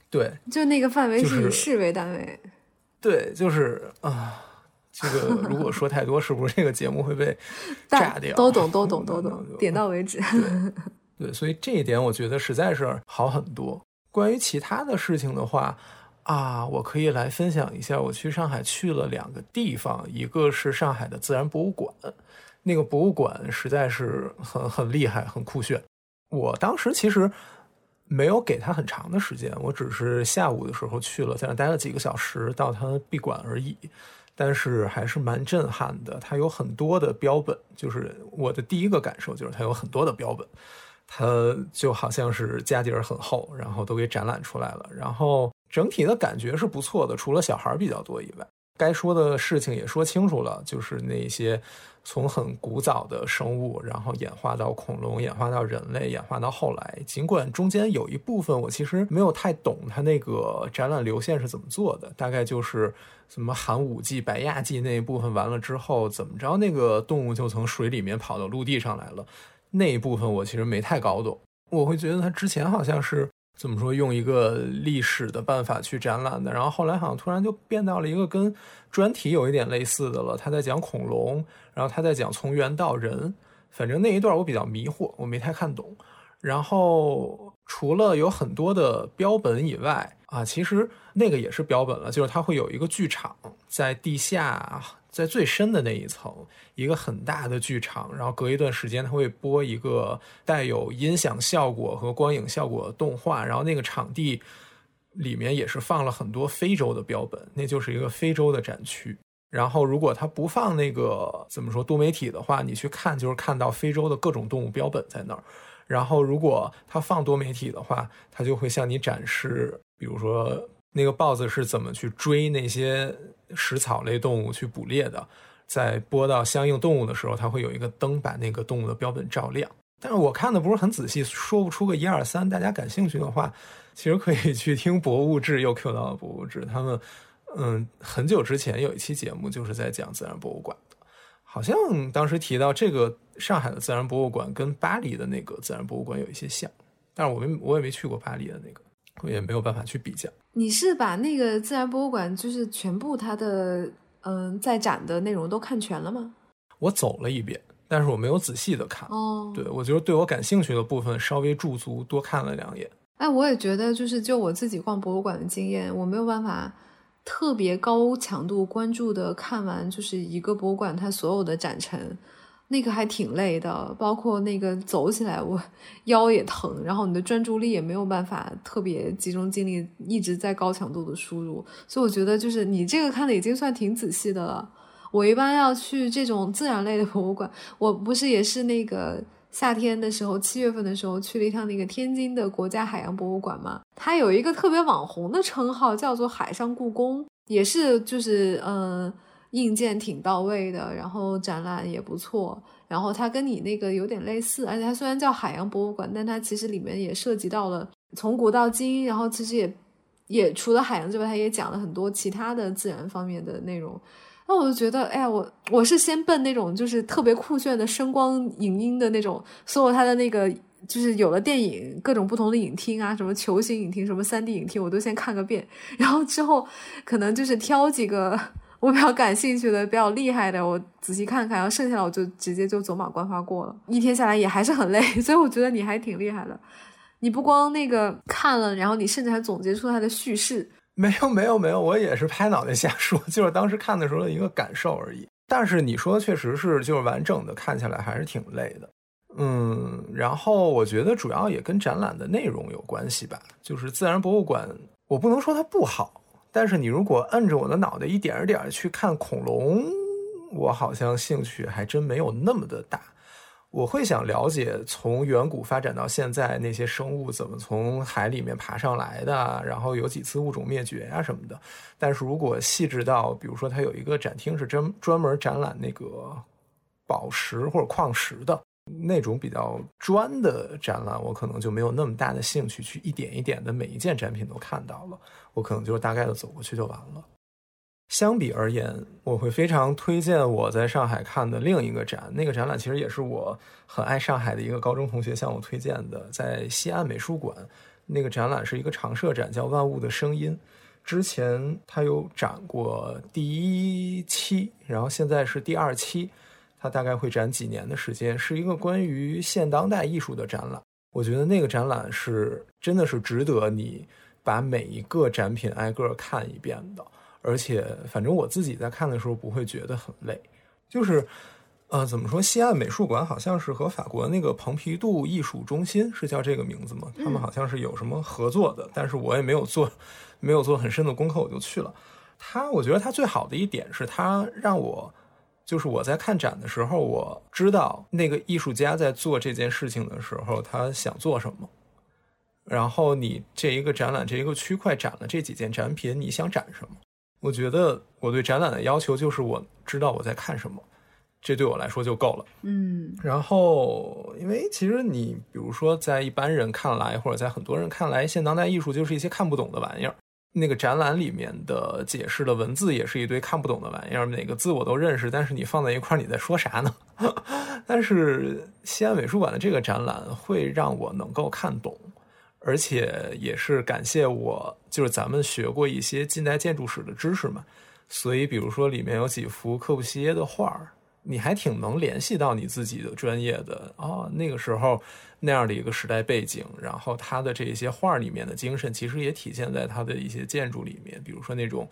对就那个范围是是以市为单位。对，就是啊。这个如果说太多，是不是这个节目会被 [laughs] 炸掉？都懂，都懂，都那懂，[laughs] 点到为止。对，所以这一点我觉得实在是好很多。关于其他的事情的话，啊，我可以来分享一下。我去上海去了两个地方，一个是上海的自然博物馆，那个博物馆实在是很很厉害，很酷炫。我当时其实没有给他很长的时间，我只是下午的时候去了，在那待了几个小时，到他闭馆而已。但是还是蛮震撼的，它有很多的标本，就是我的第一个感受就是它有很多的标本，它就好像是家底儿很厚，然后都给展览出来了，然后整体的感觉是不错的，除了小孩儿比较多以外，该说的事情也说清楚了，就是那些从很古早的生物，然后演化到恐龙，演化到人类，演化到后来，尽管中间有一部分我其实没有太懂它那个展览流线是怎么做的，大概就是。什么寒武纪、白亚纪那一部分完了之后，怎么着那个动物就从水里面跑到陆地上来了？那一部分我其实没太搞懂。我会觉得他之前好像是怎么说用一个历史的办法去展览的，然后后来好像突然就变到了一个跟专题有一点类似的了。他在讲恐龙，然后他在讲从猿到人，反正那一段我比较迷惑，我没太看懂。然后除了有很多的标本以外，啊，其实那个也是标本了，就是它会有一个剧场在地下，在最深的那一层，一个很大的剧场，然后隔一段时间它会播一个带有音响效果和光影效果的动画，然后那个场地里面也是放了很多非洲的标本，那就是一个非洲的展区。然后如果它不放那个怎么说多媒体的话，你去看就是看到非洲的各种动物标本在那儿。然后，如果它放多媒体的话，它就会向你展示，比如说那个豹子是怎么去追那些食草类动物去捕猎的。在播到相应动物的时候，它会有一个灯把那个动物的标本照亮。但是我看的不是很仔细，说不出个一二三。大家感兴趣的话，其实可以去听《博物志》，又 Q 到了《博物志》。他们嗯，很久之前有一期节目就是在讲自然博物馆。好像当时提到这个上海的自然博物馆跟巴黎的那个自然博物馆有一些像，但是我没我也没去过巴黎的那个，我也没有办法去比较。你是把那个自然博物馆就是全部它的嗯在展的内容都看全了吗？我走了一遍，但是我没有仔细的看。哦，对我觉得对我感兴趣的部分稍微驻足多看了两眼。哎，我也觉得，就是就我自己逛博物馆的经验，我没有办法特别高强度关注的看完，就是一个博物馆它所有的展陈。那个还挺累的，包括那个走起来我腰也疼，然后你的专注力也没有办法特别集中精力一直在高强度的输入，所以我觉得就是你这个看的已经算挺仔细的了。我一般要去这种自然类的博物馆，我不是也是那个夏天的时候七月份的时候去了一趟那个天津的国家海洋博物馆嘛，它有一个特别网红的称号叫做海上故宫，也是就是嗯。硬件挺到位的，然后展览也不错，然后它跟你那个有点类似，而且它虽然叫海洋博物馆，但它其实里面也涉及到了从古到今，然后其实也也除了海洋之外，它也讲了很多其他的自然方面的内容。那我就觉得，哎呀，我我是先奔那种就是特别酷炫的声光影音的那种，所有它的那个就是有了电影各种不同的影厅啊，什么球形影厅，什么三 D 影厅，我都先看个遍，然后之后可能就是挑几个。我比较感兴趣的、比较厉害的，我仔细看看，然后剩下的我就直接就走马观花过了。一天下来也还是很累，[laughs] 所以我觉得你还挺厉害的。你不光那个看了，然后你甚至还总结出它的叙事。没有，没有，没有，我也是拍脑袋瞎说，[laughs] 就是当时看的时候的一个感受而已。但是你说的确实是，就是完整的看起来还是挺累的。嗯，然后我觉得主要也跟展览的内容有关系吧。就是自然博物馆，我不能说它不好。但是你如果摁着我的脑袋一点一点去看恐龙，我好像兴趣还真没有那么的大。我会想了解从远古发展到现在那些生物怎么从海里面爬上来的，然后有几次物种灭绝呀什么的。但是如果细致到，比如说它有一个展厅是专专门展览那个宝石或者矿石的。那种比较专的展览，我可能就没有那么大的兴趣去一点一点的每一件展品都看到了，我可能就大概的走过去就完了。相比而言，我会非常推荐我在上海看的另一个展，那个展览其实也是我很爱上海的一个高中同学向我推荐的，在西岸美术馆。那个展览是一个常设展，叫《万物的声音》。之前他有展过第一期，然后现在是第二期。它大概会展几年的时间，是一个关于现当代艺术的展览。我觉得那个展览是真的是值得你把每一个展品挨个看一遍的，而且反正我自己在看的时候不会觉得很累。就是，呃，怎么说？西岸美术馆好像是和法国那个蓬皮杜艺术中心是叫这个名字吗？他们好像是有什么合作的，但是我也没有做，没有做很深的功课，我就去了。它，我觉得它最好的一点是它让我。就是我在看展的时候，我知道那个艺术家在做这件事情的时候，他想做什么。然后你这一个展览这一个区块展了这几件展品，你想展什么？我觉得我对展览的要求就是我知道我在看什么，这对我来说就够了。嗯。然后，因为其实你比如说在一般人看来，或者在很多人看来，现当代艺术就是一些看不懂的玩意儿。那个展览里面的解释的文字也是一堆看不懂的玩意儿，每个字我都认识，但是你放在一块儿，你在说啥呢？[laughs] 但是西安美术馆的这个展览会让我能够看懂，而且也是感谢我，就是咱们学过一些近代建筑史的知识嘛，所以比如说里面有几幅柯布西耶的画儿。你还挺能联系到你自己的专业的啊，那个时候那样的一个时代背景，然后他的这些画里面的精神，其实也体现在他的一些建筑里面，比如说那种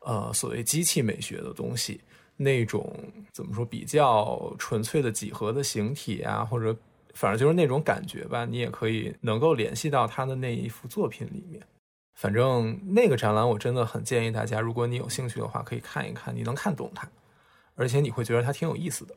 呃所谓机器美学的东西，那种怎么说比较纯粹的几何的形体啊，或者反正就是那种感觉吧，你也可以能够联系到他的那一幅作品里面。反正那个展览我真的很建议大家，如果你有兴趣的话，可以看一看，你能看懂它。而且你会觉得它挺有意思的。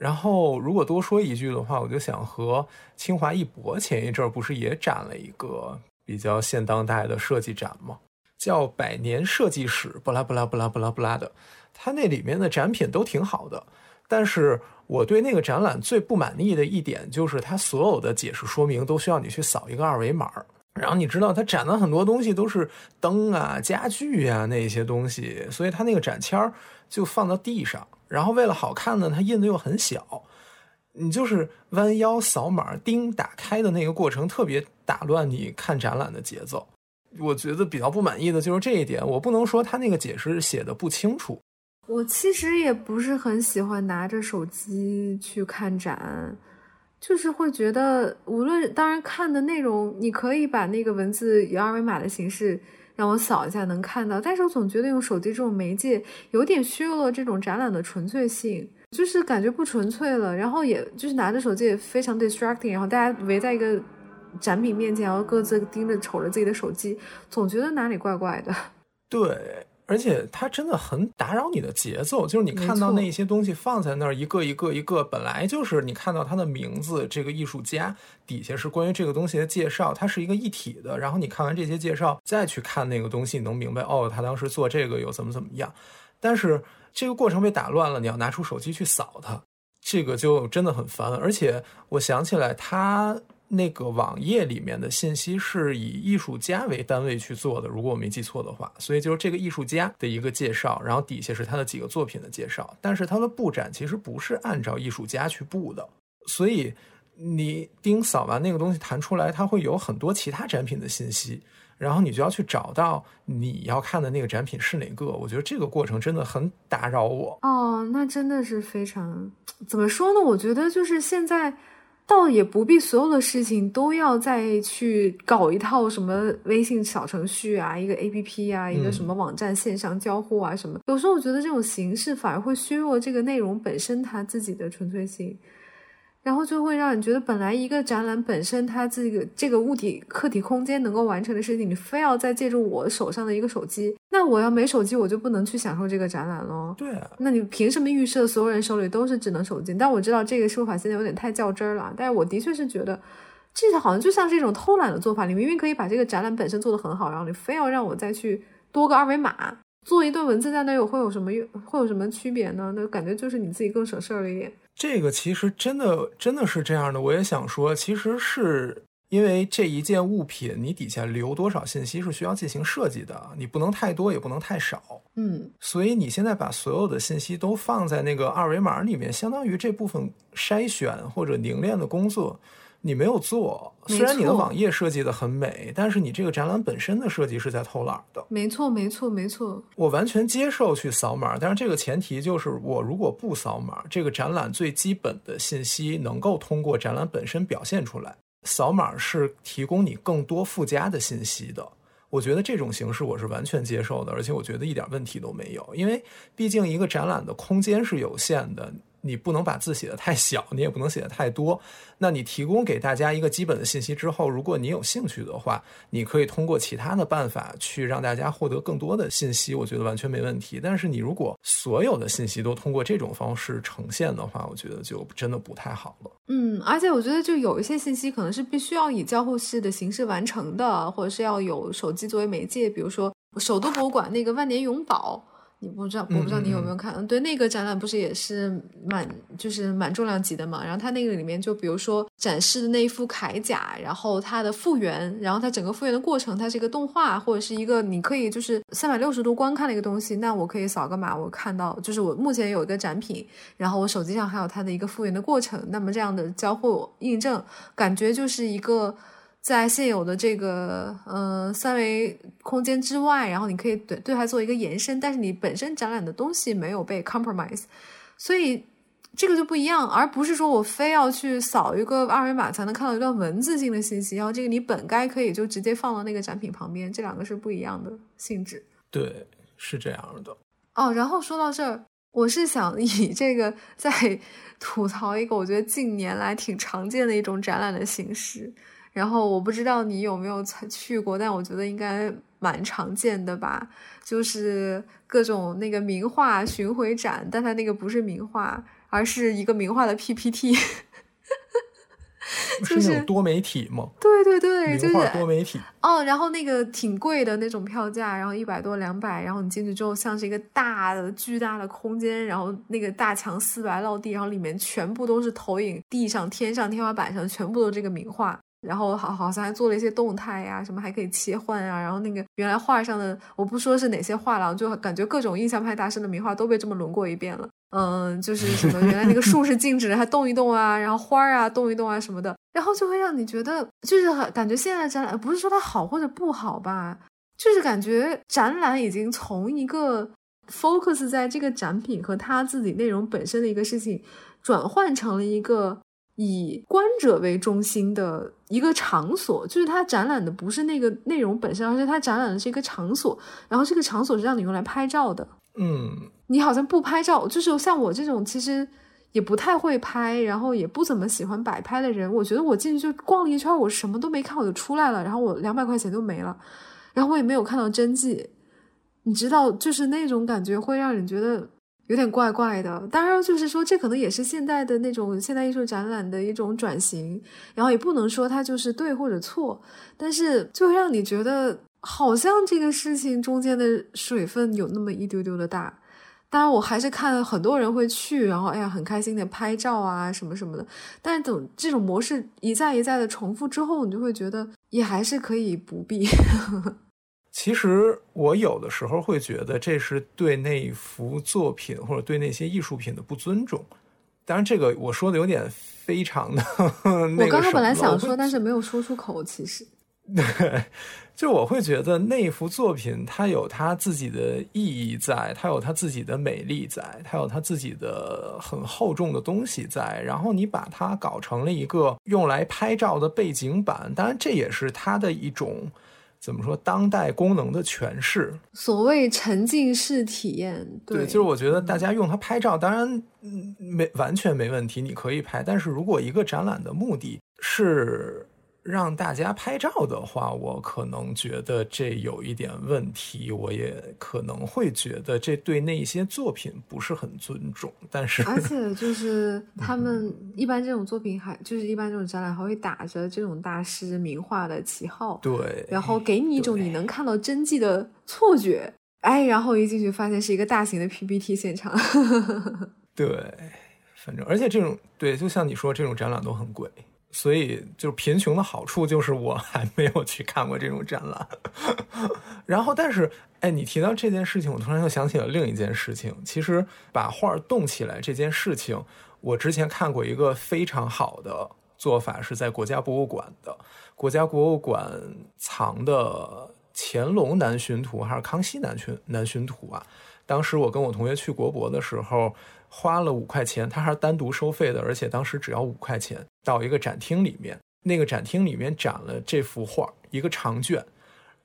然后，如果多说一句的话，我就想和清华艺博前一阵儿不是也展了一个比较现当代的设计展吗？叫“百年设计史”，不拉不拉不拉不拉不拉的。它那里面的展品都挺好的，但是我对那个展览最不满意的一点就是，它所有的解释说明都需要你去扫一个二维码。然后你知道，它展的很多东西都是灯啊、家具啊那些东西，所以它那个展签儿。就放到地上，然后为了好看呢，它印的又很小，你就是弯腰扫码，叮打开的那个过程特别打乱你看展览的节奏。我觉得比较不满意的就是这一点，我不能说他那个解释写的不清楚。我其实也不是很喜欢拿着手机去看展，就是会觉得，无论当然看的内容，你可以把那个文字以二维码的形式让我扫一下能看到，但是我总觉得用手机这种媒介有点削弱了这种展览的纯粹性，就是感觉不纯粹了。然后也就是拿着手机也非常 distracting，然后大家围在一个展品面前，然后各自盯着瞅着自己的手机，总觉得哪里怪怪的。[laughs] 对。而且它真的很打扰你的节奏，就是你看到那些东西放在那儿，一个一个一个，本来就是你看到它的名字，这个艺术家底下是关于这个东西的介绍，它是一个一体的。然后你看完这些介绍，再去看那个东西，你能明白哦，他当时做这个又怎么怎么样。但是这个过程被打乱了，你要拿出手机去扫它，这个就真的很烦。而且我想起来，他。那个网页里面的信息是以艺术家为单位去做的，如果我没记错的话，所以就是这个艺术家的一个介绍，然后底下是他的几个作品的介绍，但是他的布展其实不是按照艺术家去布的，所以你盯扫完那个东西弹出来，它会有很多其他展品的信息，然后你就要去找到你要看的那个展品是哪个，我觉得这个过程真的很打扰我。哦，那真的是非常怎么说呢？我觉得就是现在。倒也不必所有的事情都要再去搞一套什么微信小程序啊，一个 A P P 啊，一个什么网站线上交互啊什么。有时候我觉得这种形式反而会削弱这个内容本身它自己的纯粹性。然后就会让你觉得，本来一个展览本身它这个这个物体客体空间能够完成的事情，你非要再借助我手上的一个手机，那我要没手机，我就不能去享受这个展览喽。对，那你凭什么预设所有人手里都是智能手机？但我知道这个说法现在有点太较真儿了，但是我的确是觉得，这好像就像是一种偷懒的做法。你明明可以把这个展览本身做得很好，然后你非要让我再去多个二维码，做一段文字在那，有会有什么用会有什么区别呢？那感觉就是你自己更省事儿了一点。这个其实真的真的是这样的，我也想说，其实是因为这一件物品，你底下留多少信息是需要进行设计的，你不能太多，也不能太少，嗯，所以你现在把所有的信息都放在那个二维码里面，相当于这部分筛选或者凝练的工作。你没有做，虽然你的网页设计的很美，但是你这个展览本身的设计是在偷懒的。没错，没错，没错。我完全接受去扫码，但是这个前提就是我如果不扫码，这个展览最基本的信息能够通过展览本身表现出来。扫码是提供你更多附加的信息的。我觉得这种形式我是完全接受的，而且我觉得一点问题都没有，因为毕竟一个展览的空间是有限的。你不能把字写的太小，你也不能写的太多。那你提供给大家一个基本的信息之后，如果你有兴趣的话，你可以通过其他的办法去让大家获得更多的信息，我觉得完全没问题。但是你如果所有的信息都通过这种方式呈现的话，我觉得就真的不太好了。嗯，而且我觉得就有一些信息可能是必须要以交互式的形式完成的，或者是要有手机作为媒介，比如说首都博物馆那个万年永宝。你不知道，我不知道你有没有看？嗯对，那个展览不是也是蛮就是蛮重量级的嘛。然后它那个里面就比如说展示的那一副铠甲，然后它的复原，然后它整个复原的过程，它是一个动画或者是一个你可以就是三百六十度观看的一个东西。那我可以扫个码，我看到就是我目前有一个展品，然后我手机上还有它的一个复原的过程。那么这样的交互印证，感觉就是一个。在现有的这个呃三维空间之外，然后你可以对对它做一个延伸，但是你本身展览的东西没有被 compromise，所以这个就不一样，而不是说我非要去扫一个二维码才能看到一段文字性的信息，然后这个你本该可以就直接放到那个展品旁边，这两个是不一样的性质。对，是这样的。哦，然后说到这儿，我是想以这个在 [laughs] 吐槽一个我觉得近年来挺常见的一种展览的形式。然后我不知道你有没有去过，但我觉得应该蛮常见的吧，就是各种那个名画巡回展，但它那个不是名画，而是一个名画的 PPT，[laughs] 就是多媒体吗？对对对，就是多媒体。哦，然后那个挺贵的那种票价，然后一百多两百，然后你进去之后像是一个大的巨大的空间，然后那个大墙四白落地，然后里面全部都是投影，地上、天上、天花板上全部都是这个名画。然后好好像还做了一些动态呀，什么还可以切换啊。然后那个原来画上的，我不说是哪些画廊，就感觉各种印象派大师的名画都被这么轮过一遍了。嗯，就是什么原来那个树是静止的，还动一动啊，然后花儿啊动一动啊什么的，然后就会让你觉得，就是很感觉现在展览不是说它好或者不好吧，就是感觉展览已经从一个 focus 在这个展品和它自己内容本身的一个事情，转换成了一个。以观者为中心的一个场所，就是它展览的不是那个内容本身，而是它展览的是一个场所，然后这个场所是让你用来拍照的。嗯，你好像不拍照，就是像我这种其实也不太会拍，然后也不怎么喜欢摆拍的人，我觉得我进去就逛了一圈，我什么都没看，我就出来了，然后我两百块钱就没了，然后我也没有看到真迹，你知道，就是那种感觉会让人觉得有点怪怪的。当然，就是说这可能也是现代的那种现代艺术展览的一种转型，然后也不能说它就是对或者错，但是就会让你觉得。好像这个事情中间的水分有那么一丢丢的大，当然我还是看很多人会去，然后哎呀很开心的拍照啊什么什么的。但是等这种模式一再一再的重复之后，你就会觉得也还是可以不必。其实我有的时候会觉得这是对那幅作品或者对那些艺术品的不尊重。当然这个我说的有点非常的，[laughs] 我刚刚本来想说，但是没有说出口。其实。[laughs] 对，就我会觉得那幅作品它有它自己的意义在，它有它自己的美丽在，它有它自己的很厚重的东西在。然后你把它搞成了一个用来拍照的背景板，当然这也是它的一种怎么说当代功能的诠释。所谓沉浸式体验，对，就是我觉得大家用它拍照，当然没完全没问题，你可以拍。但是如果一个展览的目的是。让大家拍照的话，我可能觉得这有一点问题，我也可能会觉得这对那些作品不是很尊重。但是，而且 [laughs] 就是他们一般这种作品还就是一般这种展览还会打着这种大师名画的旗号，对，然后给你一种你能看到真迹的错觉。哎，然后一进去发现是一个大型的 PPT 现场。[laughs] 对，反正而且这种对，就像你说，这种展览都很贵。所以，就贫穷的好处就是我还没有去看过这种展览。[laughs] 然后，但是，哎，你提到这件事情，我突然又想起了另一件事情。其实，把画动起来这件事情，我之前看过一个非常好的做法，是在国家博物馆的。国家博物馆藏的乾隆南巡图还是康熙南巡南巡图啊？当时我跟我同学去国博的时候。花了五块钱，它还是单独收费的，而且当时只要五块钱。到一个展厅里面，那个展厅里面展了这幅画，一个长卷，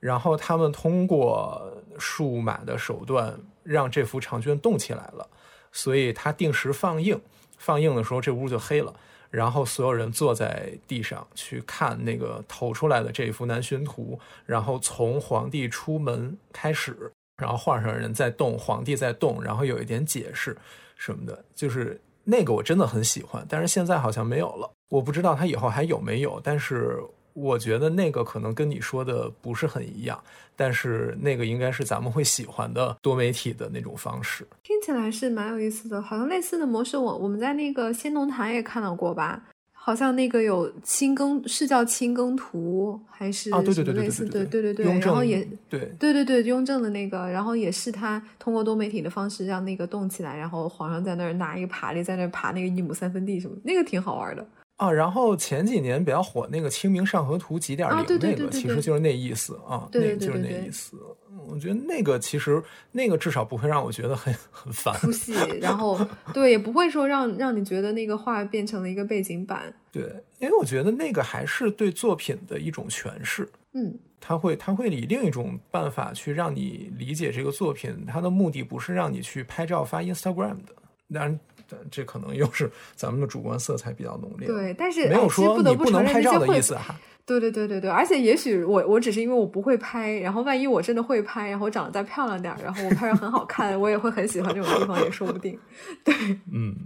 然后他们通过数码的手段让这幅长卷动起来了，所以它定时放映，放映的时候这屋就黑了，然后所有人坐在地上去看那个投出来的这幅南巡图，然后从皇帝出门开始，然后画上人在动，皇帝在动，然后有一点解释。什么的，就是那个我真的很喜欢，但是现在好像没有了。我不知道它以后还有没有，但是我觉得那个可能跟你说的不是很一样，但是那个应该是咱们会喜欢的多媒体的那种方式。听起来是蛮有意思的，好像类似的模式，我我们在那个新农坛也看到过吧。好像那个有清耕是叫清耕图还是啊？对对对对对对对对，然后也对对对对雍正的那个，然后也是他通过多媒体的方式让那个动起来，然后皇上在那儿拿一个爬犁在那儿爬那个一亩三分地什么，那个挺好玩的。啊，然后前几年比较火那个《清明上河图》几点零那个，其实就是那意思啊，那就是那意思。我觉得那个其实那个至少不会让我觉得很很烦出戏，然后对也不会说让让你觉得那个画变成了一个背景板。对，因为我觉得那个还是对作品的一种诠释。嗯，他会他会以另一种办法去让你理解这个作品，它的目的不是让你去拍照发 Instagram 的，当然。这可能又是咱们的主观色彩比较浓烈。对，但是没有说你不能拍照的意思哈。对对对对对，而且也许我我只是因为我不会拍，然后万一我真的会拍，然后我长得再漂亮点，然后我拍照很好看，我也会很喜欢这种地方，也说不定。对，[laughs] 嗯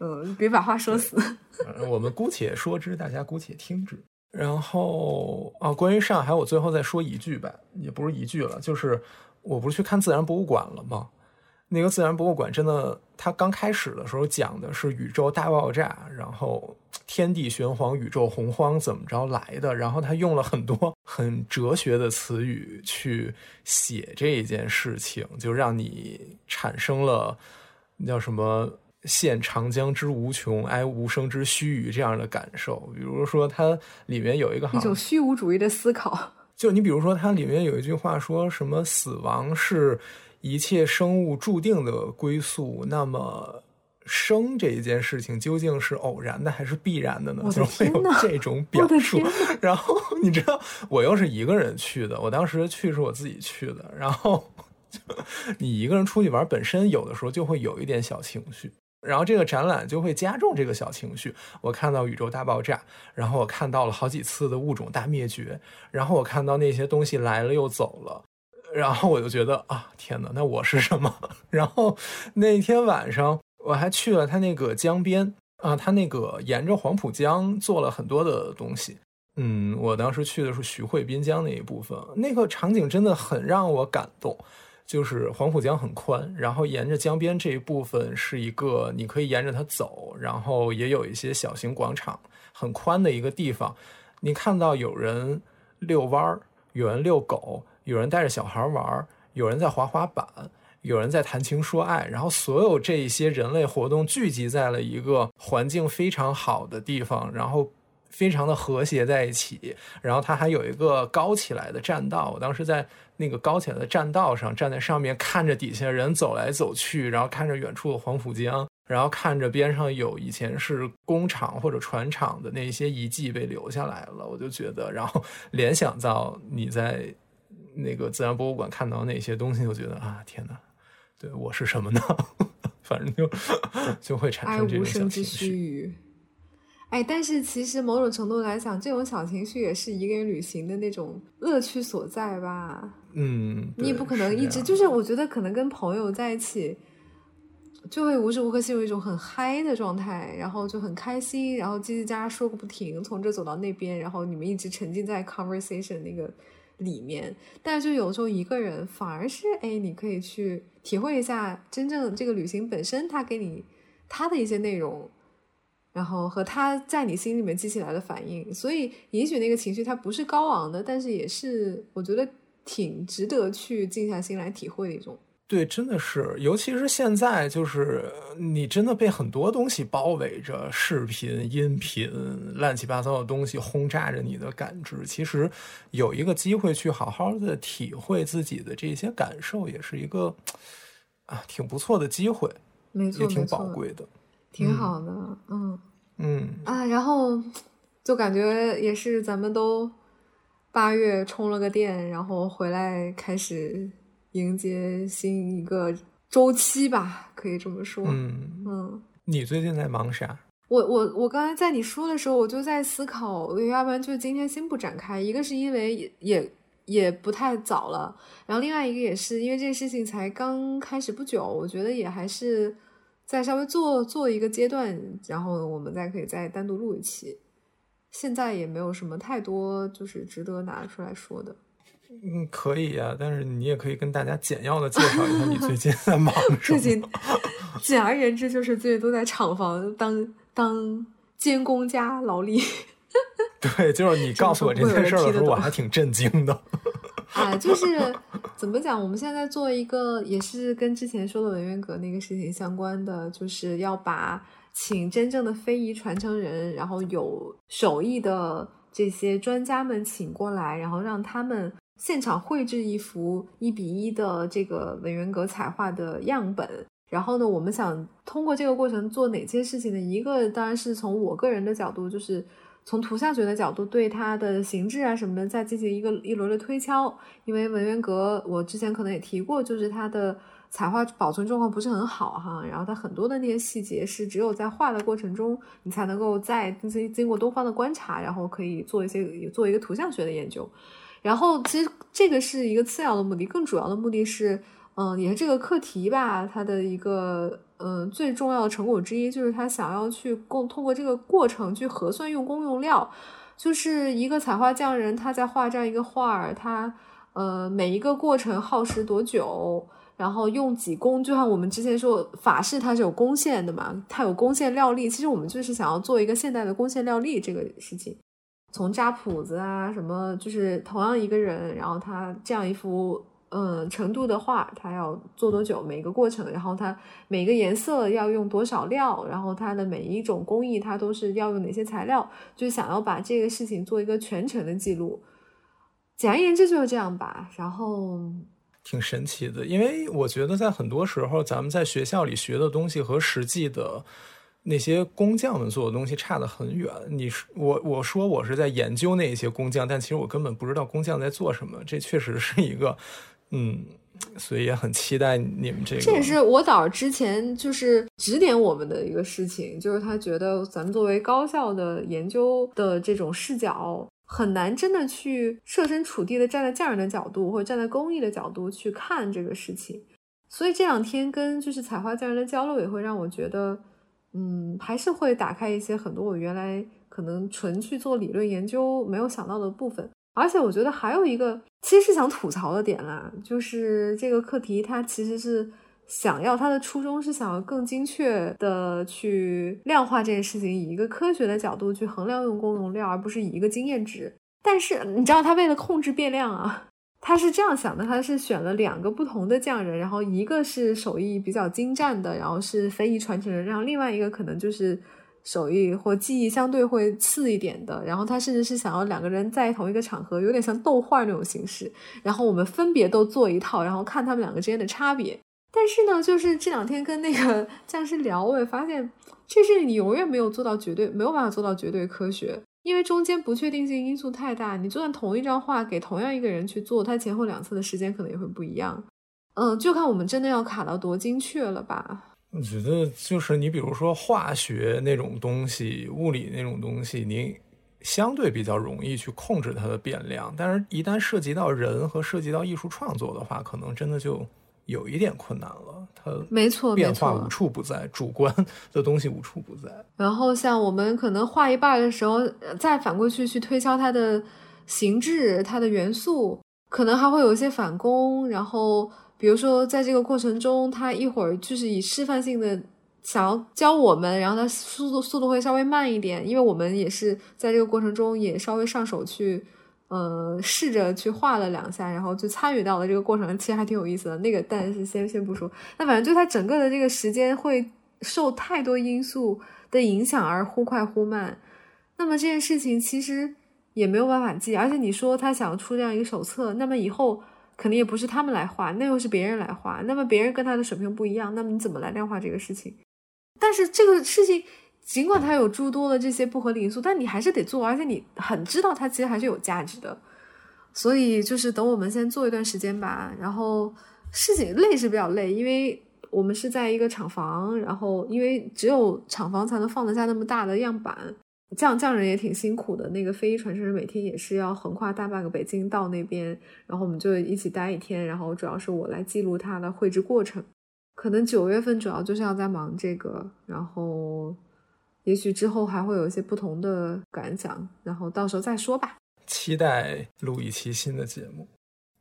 嗯，别把话说死。[laughs] 我们姑且说之，大家姑且听之。然后啊，关于上海，我最后再说一句吧，也不是一句了，就是我不是去看自然博物馆了吗？那个自然博物馆真的，它刚开始的时候讲的是宇宙大爆炸，然后天地玄黄、宇宙洪荒怎么着来的，然后他用了很多很哲学的词语去写这一件事情，就让你产生了叫什么“现长江之无穷，哀无声之须臾”这样的感受。比如说，它里面有一个一种虚无主义的思考，就你比如说，它里面有一句话说什么“死亡是”。一切生物注定的归宿，那么生这一件事情究竟是偶然的还是必然的呢？就会有这种表述。[laughs] 然后你知道，我又是一个人去的，我当时去是我自己去的，然后就 [laughs] 你一个人出去玩，本身有的时候就会有一点小情绪。然后这个展览就会加重这个小情绪。我看到宇宙大爆炸，然后我看到了好几次的物种大灭绝，然后我看到那些东西来了又走了，然后我就觉得啊，天哪，那我是什么？[laughs] 然后那天晚上我还去了他那个江边啊，他那个沿着黄浦江做了很多的东西。嗯，我当时去的是徐汇滨江那一部分，那个场景真的很让我感动。就是黄浦江很宽，然后沿着江边这一部分是一个你可以沿着它走，然后也有一些小型广场，很宽的一个地方。你看到有人遛弯儿，有人遛狗，有人带着小孩玩，有人在滑滑板，有人在谈情说爱，然后所有这一些人类活动聚集在了一个环境非常好的地方，然后非常的和谐在一起。然后它还有一个高起来的栈道，我当时在那个高起来的栈道上站在上面，看着底下人走来走去，然后看着远处的黄浦江。然后看着边上有以前是工厂或者船厂的那些遗迹被留下来了，我就觉得，然后联想到你在那个自然博物馆看到那些东西，就觉得啊，天哪，对我是什么呢？[laughs] 反正就就会产生这种小情绪。哎，但是其实某种程度来讲，这种小情绪也是一个人旅行的那种乐趣所在吧。嗯，你也不可能一直，是就是我觉得可能跟朋友在一起，就会无时无刻陷入一种很嗨的状态，然后就很开心，然后叽叽喳喳说个不停，从这走到那边，然后你们一直沉浸在 conversation 那个里面。但是就有时候一个人反而是，哎，你可以去体会一下真正这个旅行本身，它给你它的一些内容。然后和他在你心里面激起来的反应，所以也许那个情绪它不是高昂的，但是也是我觉得挺值得去静下心来体会的一种。对，真的是，尤其是现在，就是你真的被很多东西包围着，视频、音频、乱七八糟的东西轰炸着你的感知。其实有一个机会去好好的体会自己的这些感受，也是一个啊挺不错的机会，没错，也挺宝贵的。挺好的，嗯嗯，啊，然后就感觉也是咱们都八月充了个电，然后回来开始迎接新一个周期吧，可以这么说。嗯，嗯你最近在忙啥？我我我刚才在你说的时候，我就在思考，要不然就今天先不展开。一个是因为也也也不太早了，然后另外一个也是因为这个事情才刚开始不久，我觉得也还是再稍微做做一个阶段，然后我们再可以再单独录一期。现在也没有什么太多就是值得拿出来说的。嗯，可以啊、但是你也可以跟大家简要的介绍一下你最近在忙 [laughs] 什么。最近简而言之就是最近都在厂房当当监工加劳力。[laughs] 对，就是你告诉我这件事儿的时候，我还挺震惊的。[laughs] 啊，就是怎么讲？我们现在在做一个，也是跟之前说的文渊阁那个事情相关的，就是要把请真正的非遗传承人，然后有手艺的这些专家们请过来，然后让他们现场绘制一幅一比一的这个文渊阁彩画的样本。然后呢，我们想通过这个过程做哪些事情呢？一个当然是从我个人的角度，就是从图像学的角度对它的形制啊什么的再进行一个一轮的推敲。因为文渊阁我之前可能也提过，就是它的彩画保存状况不是很好哈，然后它很多的那些细节是只有在画的过程中，你才能够在经经过多方的观察，然后可以做一些做一个图像学的研究。然后其实这个是一个次要的目的，更主要的目的是。嗯，也是这个课题吧，它的一个嗯最重要的成果之一，就是他想要去共通过这个过程去核算用工用料，就是一个彩画匠人他在画这样一个画儿，他呃每一个过程耗时多久，然后用几工，就像我们之前说法式它是有工线的嘛，它有工线料力，其实我们就是想要做一个现代的工线料力这个事情，从扎谱子啊什么，就是同样一个人，然后他这样一幅。嗯，程度的画，他要做多久？每个过程，然后他每个颜色要用多少料，然后他的每一种工艺，它都是要用哪些材料？就想要把这个事情做一个全程的记录。简而言之就是这样吧。然后，挺神奇的，因为我觉得在很多时候，咱们在学校里学的东西和实际的那些工匠们做的东西差得很远。你是我我说我是在研究那些工匠，但其实我根本不知道工匠在做什么。这确实是一个，嗯。所以也很期待你们这个。这也是我导之前就是指点我们的一个事情，就是他觉得咱们作为高校的研究的这种视角，很难真的去设身处地的站在匠人的角度或者站在工艺的角度去看这个事情。所以这两天跟就是采花匠人的交流，也会让我觉得，嗯，还是会打开一些很多我原来可能纯去做理论研究没有想到的部分。而且我觉得还有一个其实是想吐槽的点啦，就是这个课题它其实是想要它的初衷是想要更精确的去量化这件事情，以一个科学的角度去衡量用工容量，而不是以一个经验值。但是你知道他为了控制变量啊，他是这样想的，他是选了两个不同的匠人，然后一个是手艺比较精湛的，然后是非遗传承人，然后另外一个可能就是。手艺或技艺相对会次一点的，然后他甚至是想要两个人在同一个场合，有点像斗画那种形式，然后我们分别都做一套，然后看他们两个之间的差别。但是呢，就是这两天跟那个匠师聊，我也发现这事你永远没有做到绝对，没有办法做到绝对科学，因为中间不确定性因素太大。你就算同一张画给同样一个人去做，他前后两次的时间可能也会不一样。嗯，就看我们真的要卡到多精确了吧。我觉得就是你，比如说化学那种东西、物理那种东西，你相对比较容易去控制它的变量。但是，一旦涉及到人和涉及到艺术创作的话，可能真的就有一点困难了。它没错，变化无处不在，主观的东西无处不在。然后，像我们可能画一半的时候，再反过去去推敲它的形制、它的元素，可能还会有一些反工。然后。比如说，在这个过程中，他一会儿就是以示范性的想要教我们，然后他速度速度会稍微慢一点，因为我们也是在这个过程中也稍微上手去，呃，试着去画了两下，然后就参与到了这个过程，其实还挺有意思的。那个但是先先不说，那反正就他整个的这个时间会受太多因素的影响而忽快忽慢。那么这件事情其实也没有办法记，而且你说他想出这样一个手册，那么以后。肯定也不是他们来画，那又是别人来画。那么别人跟他的水平不一样，那么你怎么来量化这个事情？但是这个事情，尽管它有诸多的这些不合理因素，但你还是得做，而且你很知道它其实还是有价值的。所以就是等我们先做一段时间吧。然后事情累是比较累，因为我们是在一个厂房，然后因为只有厂房才能放得下那么大的样板。匠匠人也挺辛苦的，那个非遗传承人每天也是要横跨大半个北京到那边，然后我们就一起待一天，然后主要是我来记录他的绘制过程。可能九月份主要就是要在忙这个，然后也许之后还会有一些不同的感想，然后到时候再说吧。期待录一期新的节目。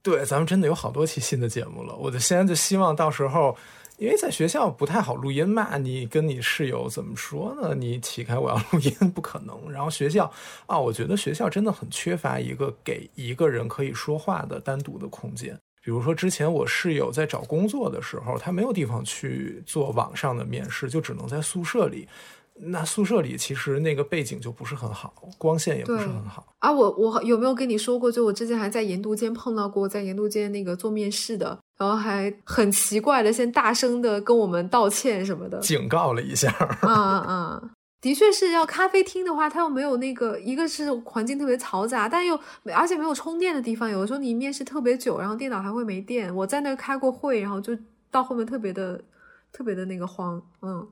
对，咱们真的有好多期新的节目了，我就现在就希望到时候。因为在学校不太好录音嘛，你跟你室友怎么说呢？你起开我要录音不可能。然后学校啊，我觉得学校真的很缺乏一个给一个人可以说话的单独的空间。比如说之前我室友在找工作的时候，他没有地方去做网上的面试，就只能在宿舍里。那宿舍里其实那个背景就不是很好，光线也不是很好啊。我我有没有跟你说过？就我之前还在研读间碰到过，在研读间那个做面试的，然后还很奇怪的，先大声的跟我们道歉什么的，警告了一下。啊 [laughs] 啊，的确是要咖啡厅的话，它又没有那个，一个是环境特别嘈杂，但又而且没有充电的地方。有的时候你面试特别久，然后电脑还会没电。我在那开过会，然后就到后面特别的特别的那个慌，嗯。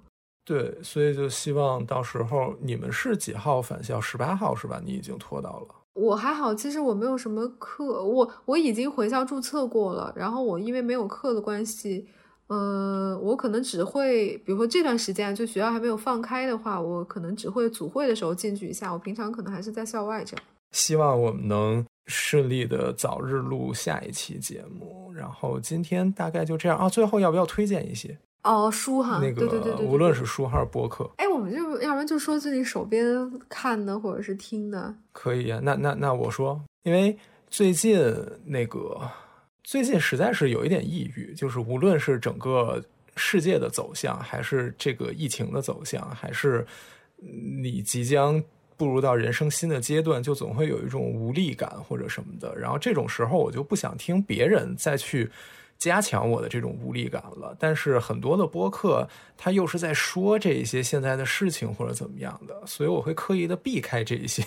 对，所以就希望到时候你们是几号返校？十八号是吧？你已经拖到了。我还好，其实我没有什么课，我我已经回校注册过了。然后我因为没有课的关系，呃，我可能只会，比如说这段时间就学校还没有放开的话，我可能只会组会的时候进去一下。我平常可能还是在校外这样。希望我们能顺利的早日录下一期节目。然后今天大概就这样啊。最后要不要推荐一些？哦，书哈，那个，对对对对，无论是书还是播客，哎，我们就要不然就说自己手边看的或者是听的，可以啊。那那那我说，因为最近那个最近实在是有一点抑郁，就是无论是整个世界的走向，还是这个疫情的走向，还是你即将步入到人生新的阶段，就总会有一种无力感或者什么的。然后这种时候，我就不想听别人再去。加强我的这种无力感了。但是很多的播客，他又是在说这些现在的事情或者怎么样的，所以我会刻意的避开这些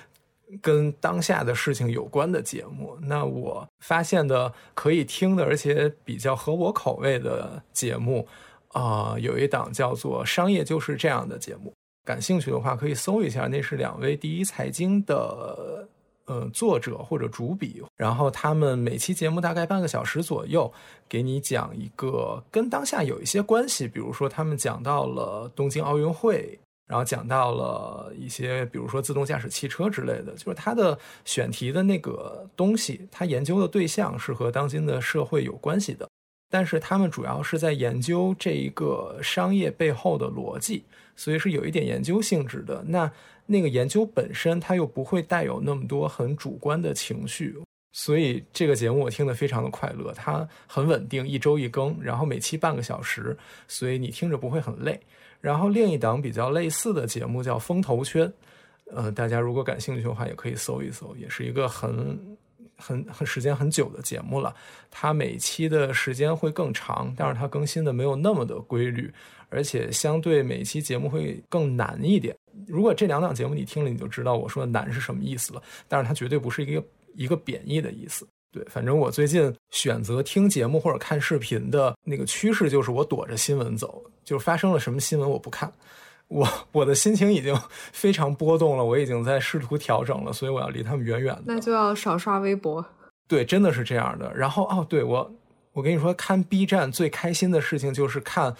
[laughs] 跟当下的事情有关的节目。那我发现的可以听的，而且比较合我口味的节目，啊、有一档叫做《商业就是这样》的节目。感兴趣的话，可以搜一下，那是两位第一财经的呃作者或者主笔，然后他们每期节目大概半个小时左右，给你讲一个跟当下有一些关系，比如说他们讲到了东京奥运会。然后讲到了一些，比如说自动驾驶汽车之类的，就是他的选题的那个东西，他研究的对象是和当今的社会有关系的，但是他们主要是在研究这一个商业背后的逻辑，所以是有一点研究性质的。那那个研究本身，它又不会带有那么多很主观的情绪，所以这个节目我听得非常的快乐。它很稳定，一周一更，然后每期半个小时，所以你听着不会很累。然后另一档比较类似的节目叫《风投圈》，呃，大家如果感兴趣的话，也可以搜一搜，也是一个很很很时间很久的节目了。它每期的时间会更长，但是它更新的没有那么的规律，而且相对每期节目会更难一点。如果这两档节目你听了，你就知道我说的难是什么意思了。但是它绝对不是一个一个贬义的意思。对，反正我最近选择听节目或者看视频的那个趋势就是我躲着新闻走，就是发生了什么新闻我不看。我我的心情已经非常波动了，我已经在试图调整了，所以我要离他们远远的。那就要少刷微博。对，真的是这样的。然后哦，对我，我跟你说，看 B 站最开心的事情就是看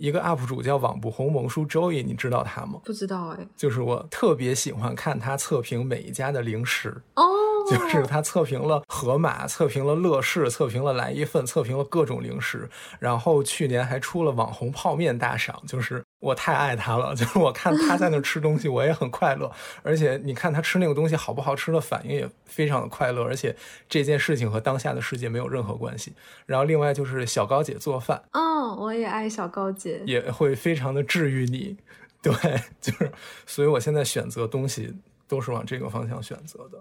一个 UP 主叫网不红萌叔 Joey，你知道他吗？不知道哎。就是我特别喜欢看他测评每一家的零食哦，[laughs] 就是他测评了盒马，测评了乐事，测评了来一份，测评了各种零食。然后去年还出了网红泡面大赏，就是我太爱他了，[laughs] 就是我看他在那吃东西，我也很快乐。而且你看他吃那个东西好不好吃的反应也非常的快乐，而且这件事情和当下的世界没有任何关系。然后另外就是小高姐做饭，嗯，我也爱小高姐，也会非常的治愈你。对，[laughs] 就是，所以我现在选择东西都是往这个方向选择的。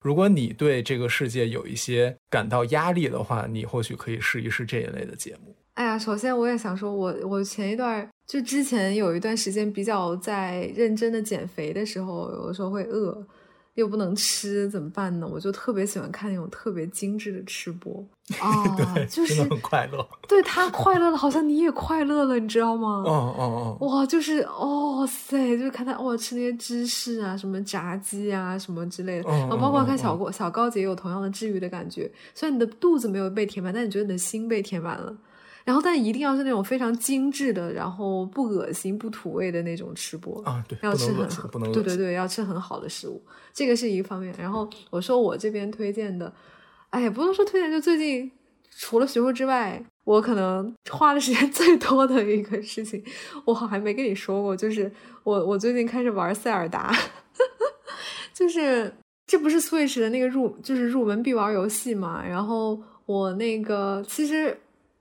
如果你对这个世界有一些感到压力的话，你或许可以试一试这一类的节目。哎呀，首先我也想说我，我前一段就之前有一段时间比较在认真的减肥的时候，有的时候会饿，又不能吃，怎么办呢？我就特别喜欢看那种特别精致的吃播 [laughs] 啊，就是快乐。对他快乐了，好像你也快乐了，你知道吗？哦哦哦，哇，就是哦塞，就是看他哦吃那些芝士啊，什么炸鸡啊，什么之类的，嗯然后包括看嗯小高小高姐也有同样的治愈的感觉。虽然你的肚子没有被填满，但你觉得你的心被填满了。然后，但一定要是那种非常精致的，然后不恶心、不土味的那种吃播。啊，对，要吃很。对对对，要吃很好的食物，这个是一个方面。然后我说我这边推荐的，哎呀，不能说推荐，就最近除了学术之外，我可能花的时间 [laughs] 最多的一个事情，我好像还没跟你说过，就是我我最近开始玩塞尔达，[laughs] 就是这不是 Switch 的那个入就是入门必玩游戏嘛，然后我那个其实。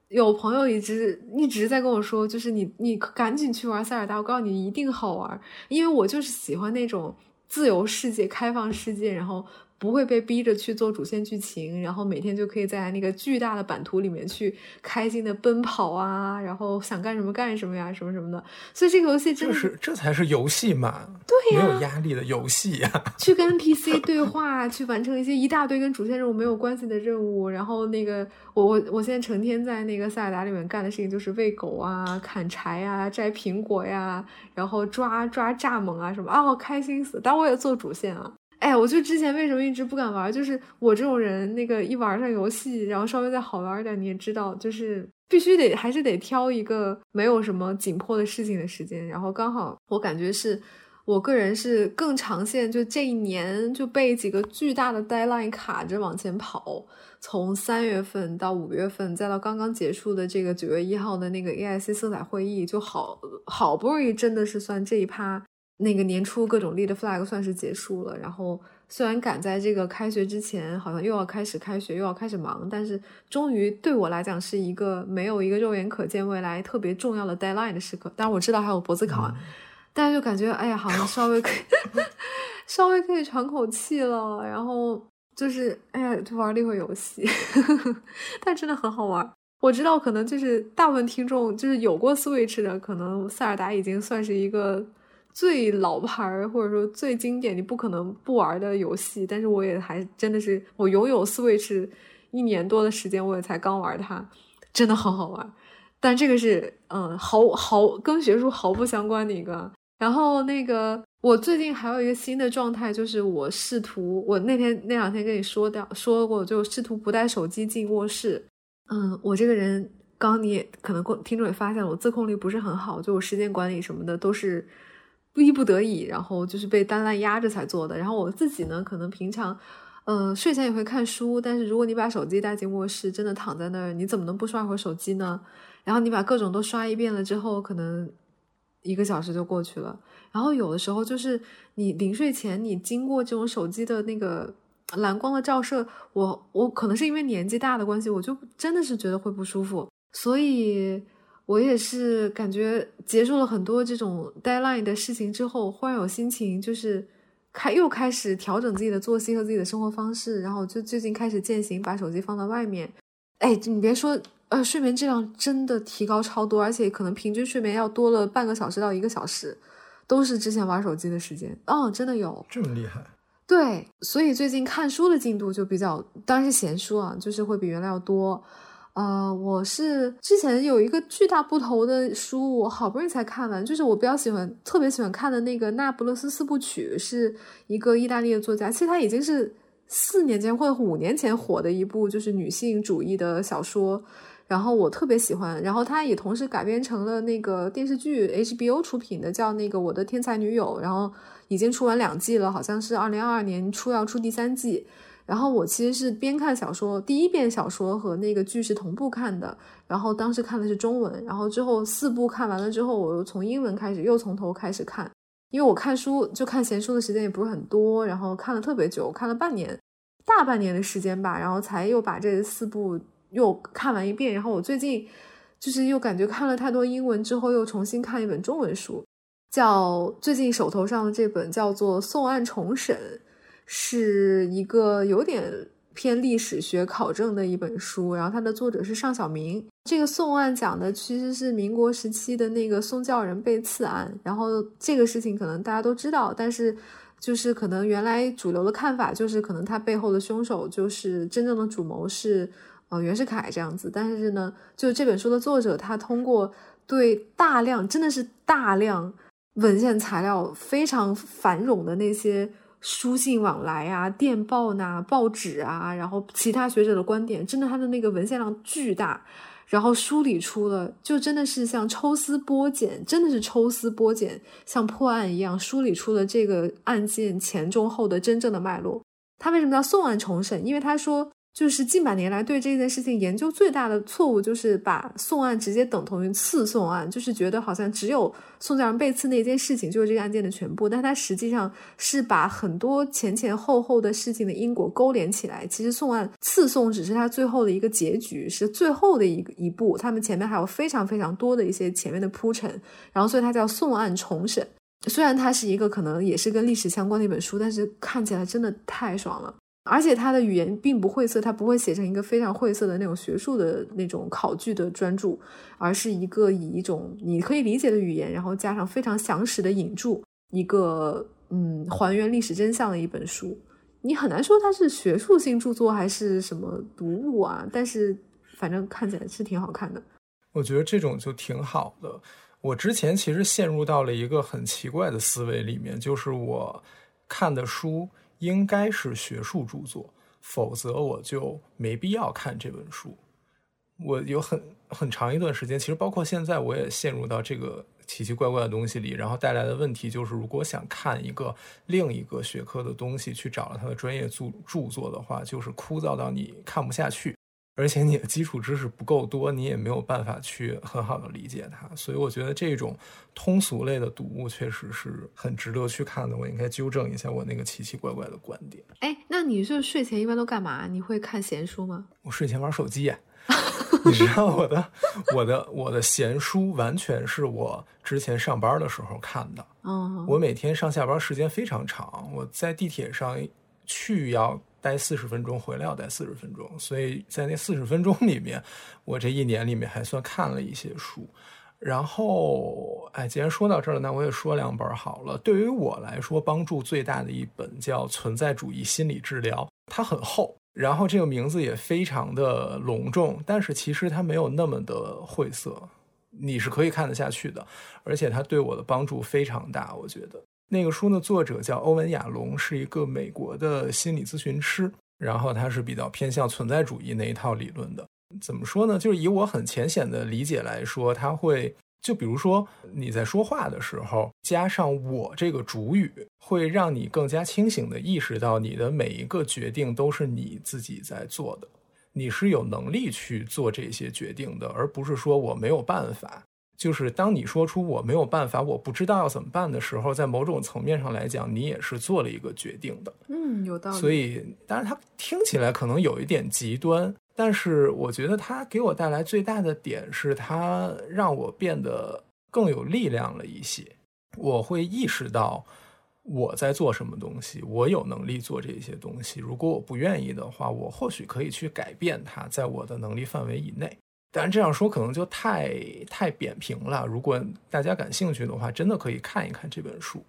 有朋友一直一直在跟我说，就是你你赶紧去玩塞尔达，我告诉你一定好玩，因为我就是喜欢那种自由世界、开放世界，然后不会被逼着去做主线剧情，然后每天就可以在那个巨大的版图里面去开心的奔跑啊，然后想干什么干什么呀，什么什么的。所以这个游戏真的是这才是游戏嘛，对呀没有压力的游戏呀。去跟 NPC 对话，去完成一些一大堆跟主线任务没有关系的任务，然后那个我我我现在成天在那个塞尔达里面干的事情就是喂狗啊、砍柴啊、摘苹果呀，然后抓抓蚱蜢啊什么啊，我开心死！当然我也做主线啊。哎，我就之前为什么一直不敢玩，就是我这种人，那个一玩上游戏，然后稍微再好玩一点，你也知道，就是必须得还是得挑一个没有什么紧迫的事情的时间，然后刚好我感觉是。我个人是更长线，就这一年就被几个巨大的 deadline 卡着往前跑，从三月份到五月份，再到刚刚结束的这个九月一号的那个 AIC 色彩会议，就好好不容易真的是算这一趴那个年初各种立的 flag 算是结束了。然后虽然赶在这个开学之前，好像又要开始开学，又要开始忙，但是终于对我来讲是一个没有一个肉眼可见未来特别重要的 deadline 的时刻。当然我知道还有博子考啊。但是就感觉，哎呀，好像稍微可以，[laughs] 稍微可以喘口气了。然后就是哎呀，就玩了一会儿游戏，[laughs] 但真的很好玩。我知道，可能就是大部分听众就是有过 Switch 的，可能塞尔达已经算是一个最老牌儿或者说最经典，你不可能不玩的游戏。但是我也还真的是，我拥有 Switch 一年多的时间，我也才刚玩它，真的好好玩。但这个是嗯，毫毫跟学术毫不相关的一个。然后那个，我最近还有一个新的状态，就是我试图，我那天那两天跟你说掉说过，就试图不带手机进卧室。嗯，我这个人，刚你也可能听众也发现了，我自控力不是很好，就我时间管理什么的都是逼不得已，然后就是被单烂压着才做的。然后我自己呢，可能平常，呃，睡前也会看书，但是如果你把手机带进卧室，真的躺在那儿，你怎么能不刷会儿手机呢？然后你把各种都刷一遍了之后，可能一个小时就过去了。然后有的时候就是你临睡前，你经过这种手机的那个。蓝光的照射，我我可能是因为年纪大的关系，我就真的是觉得会不舒服，所以我也是感觉结束了很多这种 deadline 的事情之后，忽然有心情，就是开又开始调整自己的作息和自己的生活方式，然后就最近开始践行把手机放到外面。哎，你别说，呃，睡眠质量真的提高超多，而且可能平均睡眠要多了半个小时到一个小时，都是之前玩手机的时间。哦，真的有这么厉害。对，所以最近看书的进度就比较，当然是闲书啊，就是会比原来要多。呃，我是之前有一个巨大不同的书，我好不容易才看完，就是我比较喜欢、特别喜欢看的那个《那不勒斯四部曲》，是一个意大利的作家，其实他已经是四年前或者五年前火的一部就是女性主义的小说。然后我特别喜欢，然后它也同时改编成了那个电视剧，HBO 出品的，叫那个《我的天才女友》，然后已经出完两季了，好像是二零二二年初要出第三季。然后我其实是边看小说，第一遍小说和那个剧是同步看的，然后当时看的是中文，然后之后四部看完了之后，我又从英文开始，又从头开始看，因为我看书就看闲书的时间也不是很多，然后看了特别久，看了半年，大半年的时间吧，然后才又把这四部。又看完一遍，然后我最近就是又感觉看了太多英文之后，又重新看一本中文书，叫最近手头上的这本叫做《宋案重审》，是一个有点偏历史学考证的一本书。然后它的作者是尚小明。这个宋案讲的其实是民国时期的那个宋教仁被刺案。然后这个事情可能大家都知道，但是就是可能原来主流的看法就是可能他背后的凶手就是真正的主谋是。呃，袁世凯这样子，但是呢，就这本书的作者，他通过对大量真的是大量文献材料非常繁冗的那些书信往来啊、电报呐、报纸啊，然后其他学者的观点，真的他的那个文献量巨大，然后梳理出了，就真的是像抽丝剥茧，真的是抽丝剥茧，像破案一样梳理出了这个案件前中后的真正的脉络。他为什么叫送案重审？因为他说。就是近百年来对这件事情研究最大的错误，就是把宋案直接等同于刺宋案，就是觉得好像只有宋教仁被刺那件事情就是这个案件的全部，但它实际上是把很多前前后后的事情的因果勾连起来。其实宋案刺宋只是它最后的一个结局，是最后的一一步，他们前面还有非常非常多的一些前面的铺陈，然后所以它叫宋案重审。虽然它是一个可能也是跟历史相关的一本书，但是看起来真的太爽了。而且他的语言并不晦涩，他不会写成一个非常晦涩的那种学术的那种考据的专著，而是一个以一种你可以理解的语言，然后加上非常详实的引注，一个嗯还原历史真相的一本书。你很难说它是学术性著作还是什么读物啊，但是反正看起来是挺好看的。我觉得这种就挺好的。我之前其实陷入到了一个很奇怪的思维里面，就是我看的书。应该是学术著作，否则我就没必要看这本书。我有很很长一段时间，其实包括现在，我也陷入到这个奇奇怪怪的东西里，然后带来的问题就是，如果想看一个另一个学科的东西，去找了他的专业著著作的话，就是枯燥到你看不下去。而且你的基础知识不够多，你也没有办法去很好的理解它，所以我觉得这种通俗类的读物确实是很值得去看的。我应该纠正一下我那个奇奇怪怪的观点。哎，那你是睡前一般都干嘛？你会看闲书吗？我睡前玩手机。[laughs] 你知道我的我的我的闲书完全是我之前上班的时候看的。嗯，我每天上下班时间非常长，我在地铁上去要。待四十分钟，回来要待四十分钟，所以在那四十分钟里面，我这一年里面还算看了一些书。然后，哎，既然说到这儿了，那我也说两本好了。对于我来说，帮助最大的一本叫《存在主义心理治疗》，它很厚，然后这个名字也非常的隆重，但是其实它没有那么的晦涩，你是可以看得下去的。而且它对我的帮助非常大，我觉得。那个书的作者叫欧文·亚龙，是一个美国的心理咨询师，然后他是比较偏向存在主义那一套理论的。怎么说呢？就是以我很浅显的理解来说，他会就比如说你在说话的时候，加上我这个主语，会让你更加清醒的意识到你的每一个决定都是你自己在做的，你是有能力去做这些决定的，而不是说我没有办法。就是当你说出我没有办法，我不知道要怎么办的时候，在某种层面上来讲，你也是做了一个决定的。嗯，有道理。所以，当然它听起来可能有一点极端。但是我觉得它给我带来最大的点是，它让我变得更有力量了一些。我会意识到我在做什么东西，我有能力做这些东西。如果我不愿意的话，我或许可以去改变它，在我的能力范围以内。当然这样说可能就太太扁平了。如果大家感兴趣的话，真的可以看一看这本书。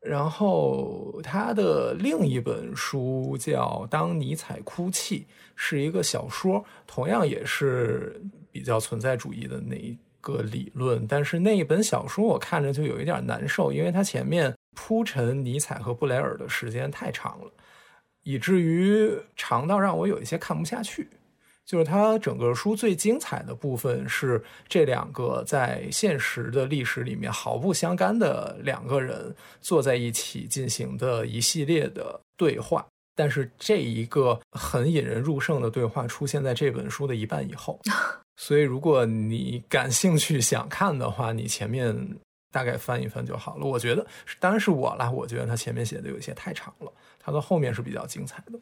然后他的另一本书叫《当尼采哭泣》，是一个小说，同样也是比较存在主义的那一个理论。但是那一本小说我看着就有一点难受，因为它前面铺陈尼采和布莱尔的时间太长了，以至于长到让我有一些看不下去。就是它整个书最精彩的部分是这两个在现实的历史里面毫不相干的两个人坐在一起进行的一系列的对话，但是这一个很引人入胜的对话出现在这本书的一半以后，[laughs] 所以如果你感兴趣想看的话，你前面大概翻一翻就好了。我觉得当然是我啦，我觉得他前面写的有一些太长了，他的后面是比较精彩的。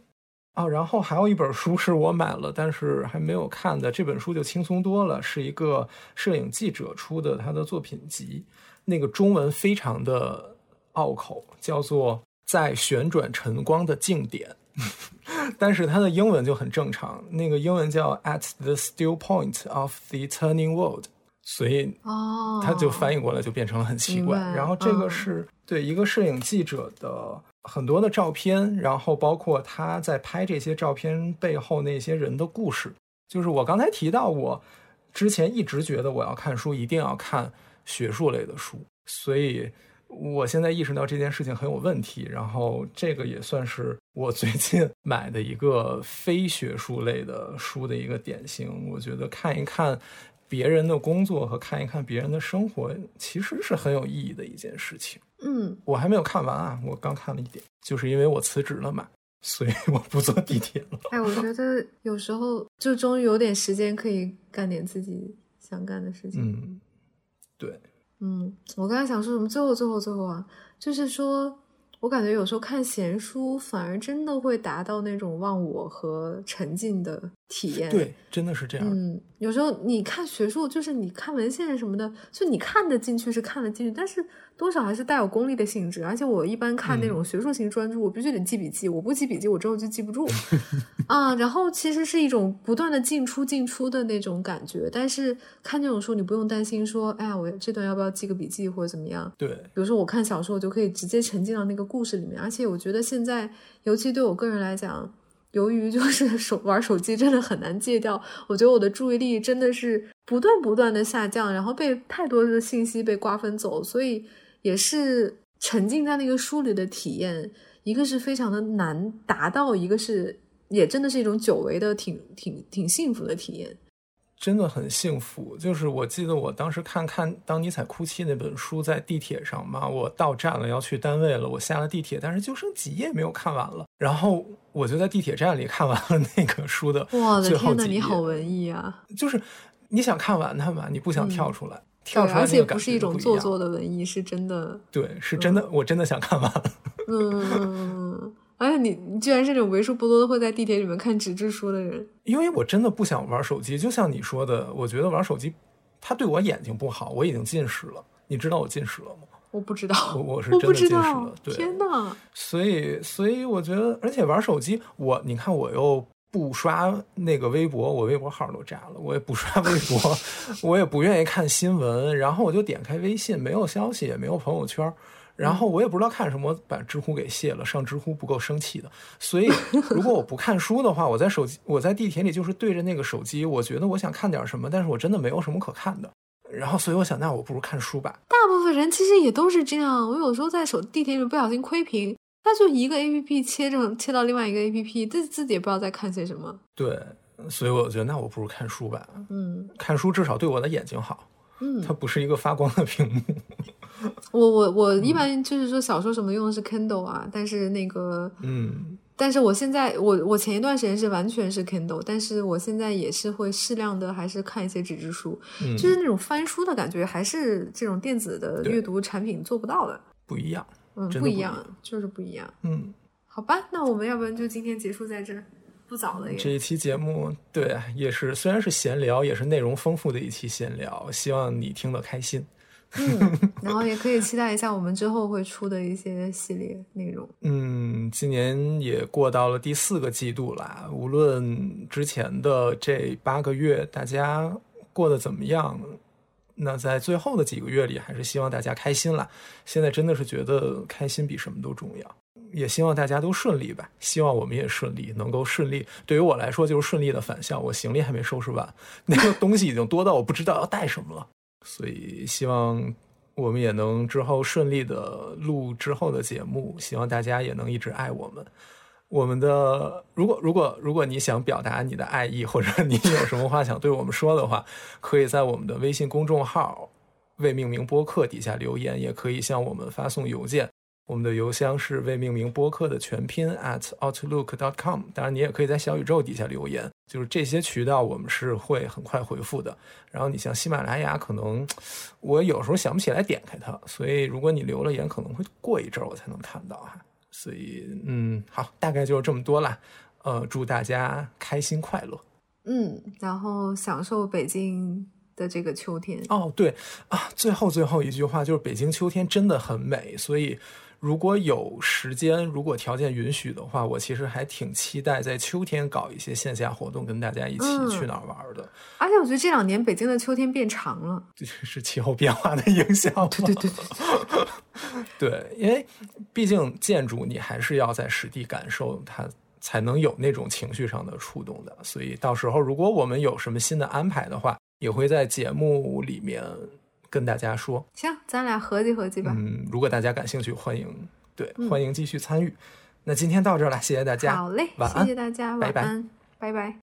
哦，然后还有一本书是我买了，但是还没有看的。这本书就轻松多了，是一个摄影记者出的他的作品集，那个中文非常的拗口，叫做《在旋转晨光的静点》，[laughs] 但是它的英文就很正常，那个英文叫 At the Still Point of the Turning World，所以哦，它就翻译过来就变成了很奇怪。然后这个是对一个摄影记者的。很多的照片，然后包括他在拍这些照片背后那些人的故事。就是我刚才提到，我之前一直觉得我要看书一定要看学术类的书，所以我现在意识到这件事情很有问题。然后这个也算是我最近 [laughs] 买的一个非学术类的书的一个典型。我觉得看一看别人的工作和看一看别人的生活，其实是很有意义的一件事情。嗯，我还没有看完啊，我刚看了一点，就是因为我辞职了嘛，所以 [laughs] 我不坐地铁了。哎，我觉得有时候就终于有点时间可以干点自己想干的事情。嗯，对，嗯，我刚才想说什么？最后，最后，最后啊，就是说。我感觉有时候看闲书，反而真的会达到那种忘我和沉浸的体验。对，真的是这样。嗯，有时候你看学术，就是你看文献什么的，就你看得进去是看得进去，但是多少还是带有功利的性质。而且我一般看那种学术型专著，我必须得记笔记，我不记笔记，我之后就记不住 [laughs] 啊。然后其实是一种不断的进出进出的那种感觉。但是看这种书，你不用担心说，哎呀，我这段要不要记个笔记或者怎么样？对，比如说我看小说，我就可以直接沉浸到那个。故事里面，而且我觉得现在，尤其对我个人来讲，由于就是 [laughs] 手玩手机真的很难戒掉，我觉得我的注意力真的是不断不断的下降，然后被太多的信息被瓜分走，所以也是沉浸在那个书里的体验，一个是非常的难达到，一个是也真的是一种久违的挺挺挺幸福的体验。真的很幸福，就是我记得我当时看看《当尼采哭泣》那本书在地铁上嘛，我到站了要去单位了，我下了地铁，但是就剩几页没有看完了，然后我就在地铁站里看完了那个书的哇的天呐，你好文艺啊！就是你想看完它嘛，你不想跳出来，跳出来而且不是一种做作的文艺，是真的，对，是真的，我真的想看完。[laughs] 嗯。哎，你你居然是那种为数不多的会在地铁里面看纸质书的人。因为我真的不想玩手机，就像你说的，我觉得玩手机它对我眼睛不好，我已经近视了。你知道我近视了吗？我不知道，我 [laughs] 我是真的近视了，，对，天呐，所以所以我觉得，而且玩手机，我你看我又不刷那个微博，我微博号都炸了，我也不刷微博，[laughs] 我也不愿意看新闻，然后我就点开微信，没有消息，也没有朋友圈。然后我也不知道看什么，把知乎给卸了。上知乎不够生气的，所以如果我不看书的话，我在手机，我在地铁里就是对着那个手机，我觉得我想看点什么，但是我真的没有什么可看的。然后所以我想，那我不如看书吧。大部分人其实也都是这样。我有时候在手地铁里不小心窥屏，他就一个 A P P 切着切到另外一个 A P P，自自己也不知道在看些什么。对，所以我觉得那我不如看书吧。嗯看书至少对我的眼睛好，嗯，它不是一个发光的屏幕。[laughs] 我我我嗯一般就是说小说什么用的是 Kindle 啊，但是那个嗯，但是我现在我我前一段时间是完全是 Kindle，但是我现在也是会适量的还是看一些纸质书，嗯就是那种翻书的感觉，还是这种电子的阅读产品做不到的。不一样。嗯，不一样样，就是不一样。嗯，好吧，那我们要不然就今天结束在这儿，不早了也。这一期节目对啊也是虽然是闲聊，也是内容丰富的一期闲聊，希望你听得开心。嗯，[laughs] 然后也可以期待一下我们之后会出的一些系列内容。嗯，今年也过到了第四个季度啦。无论之前的这八个月大家过得怎么样，那在最后的几个月里，还是希望大家开心啦。现在真的是觉得开心比什么都重要，也希望大家都顺利吧。希望我们也顺利，能够顺利。对于我来说，就是顺利的返校。我行李还没收拾完，那个东西已经多到我不知道要带什么了。所以希望我们也能之后顺利的录之后的节目，希望大家也能一直爱我们。我们的如果如果如果你想表达你的爱意，或者你有什么话想对我们说的话，可以在我们的微信公众号“未命名播客”底下留言，也可以向我们发送邮件。我们的邮箱是未命名播客的全拼 at outlook.com。当然，你也可以在小宇宙底下留言，就是这些渠道我们是会很快回复的。然后你像喜马拉雅，可能我有时候想不起来点开它，所以如果你留了言，可能会过一阵儿我才能看到哈。所以，嗯，好，大概就是这么多啦。呃，祝大家开心快乐。嗯，然后享受北京的这个秋天。哦，对啊，最后最后一句话就是北京秋天真的很美，所以如果有时间，如果条件允许的话，我其实还挺期待在秋天搞一些线下活动，跟大家一起嗯去哪儿玩的。而且我觉得这两年北京的秋天变长了。[laughs] 这是气候变化的影响吗？对对对对，[laughs] 对，因为毕竟建筑你还是要在实地感受它，才能有那种情绪上的触动的。所以到时候如果我们有什么新的安排的话，也会在节目里面跟大家说。行，咱俩合计合计吧。嗯，如果大家感兴趣，欢迎对嗯欢迎继续参与。那今天到这儿了，谢谢大家。好嘞，晚安谢谢大家，拜拜晚安，拜拜。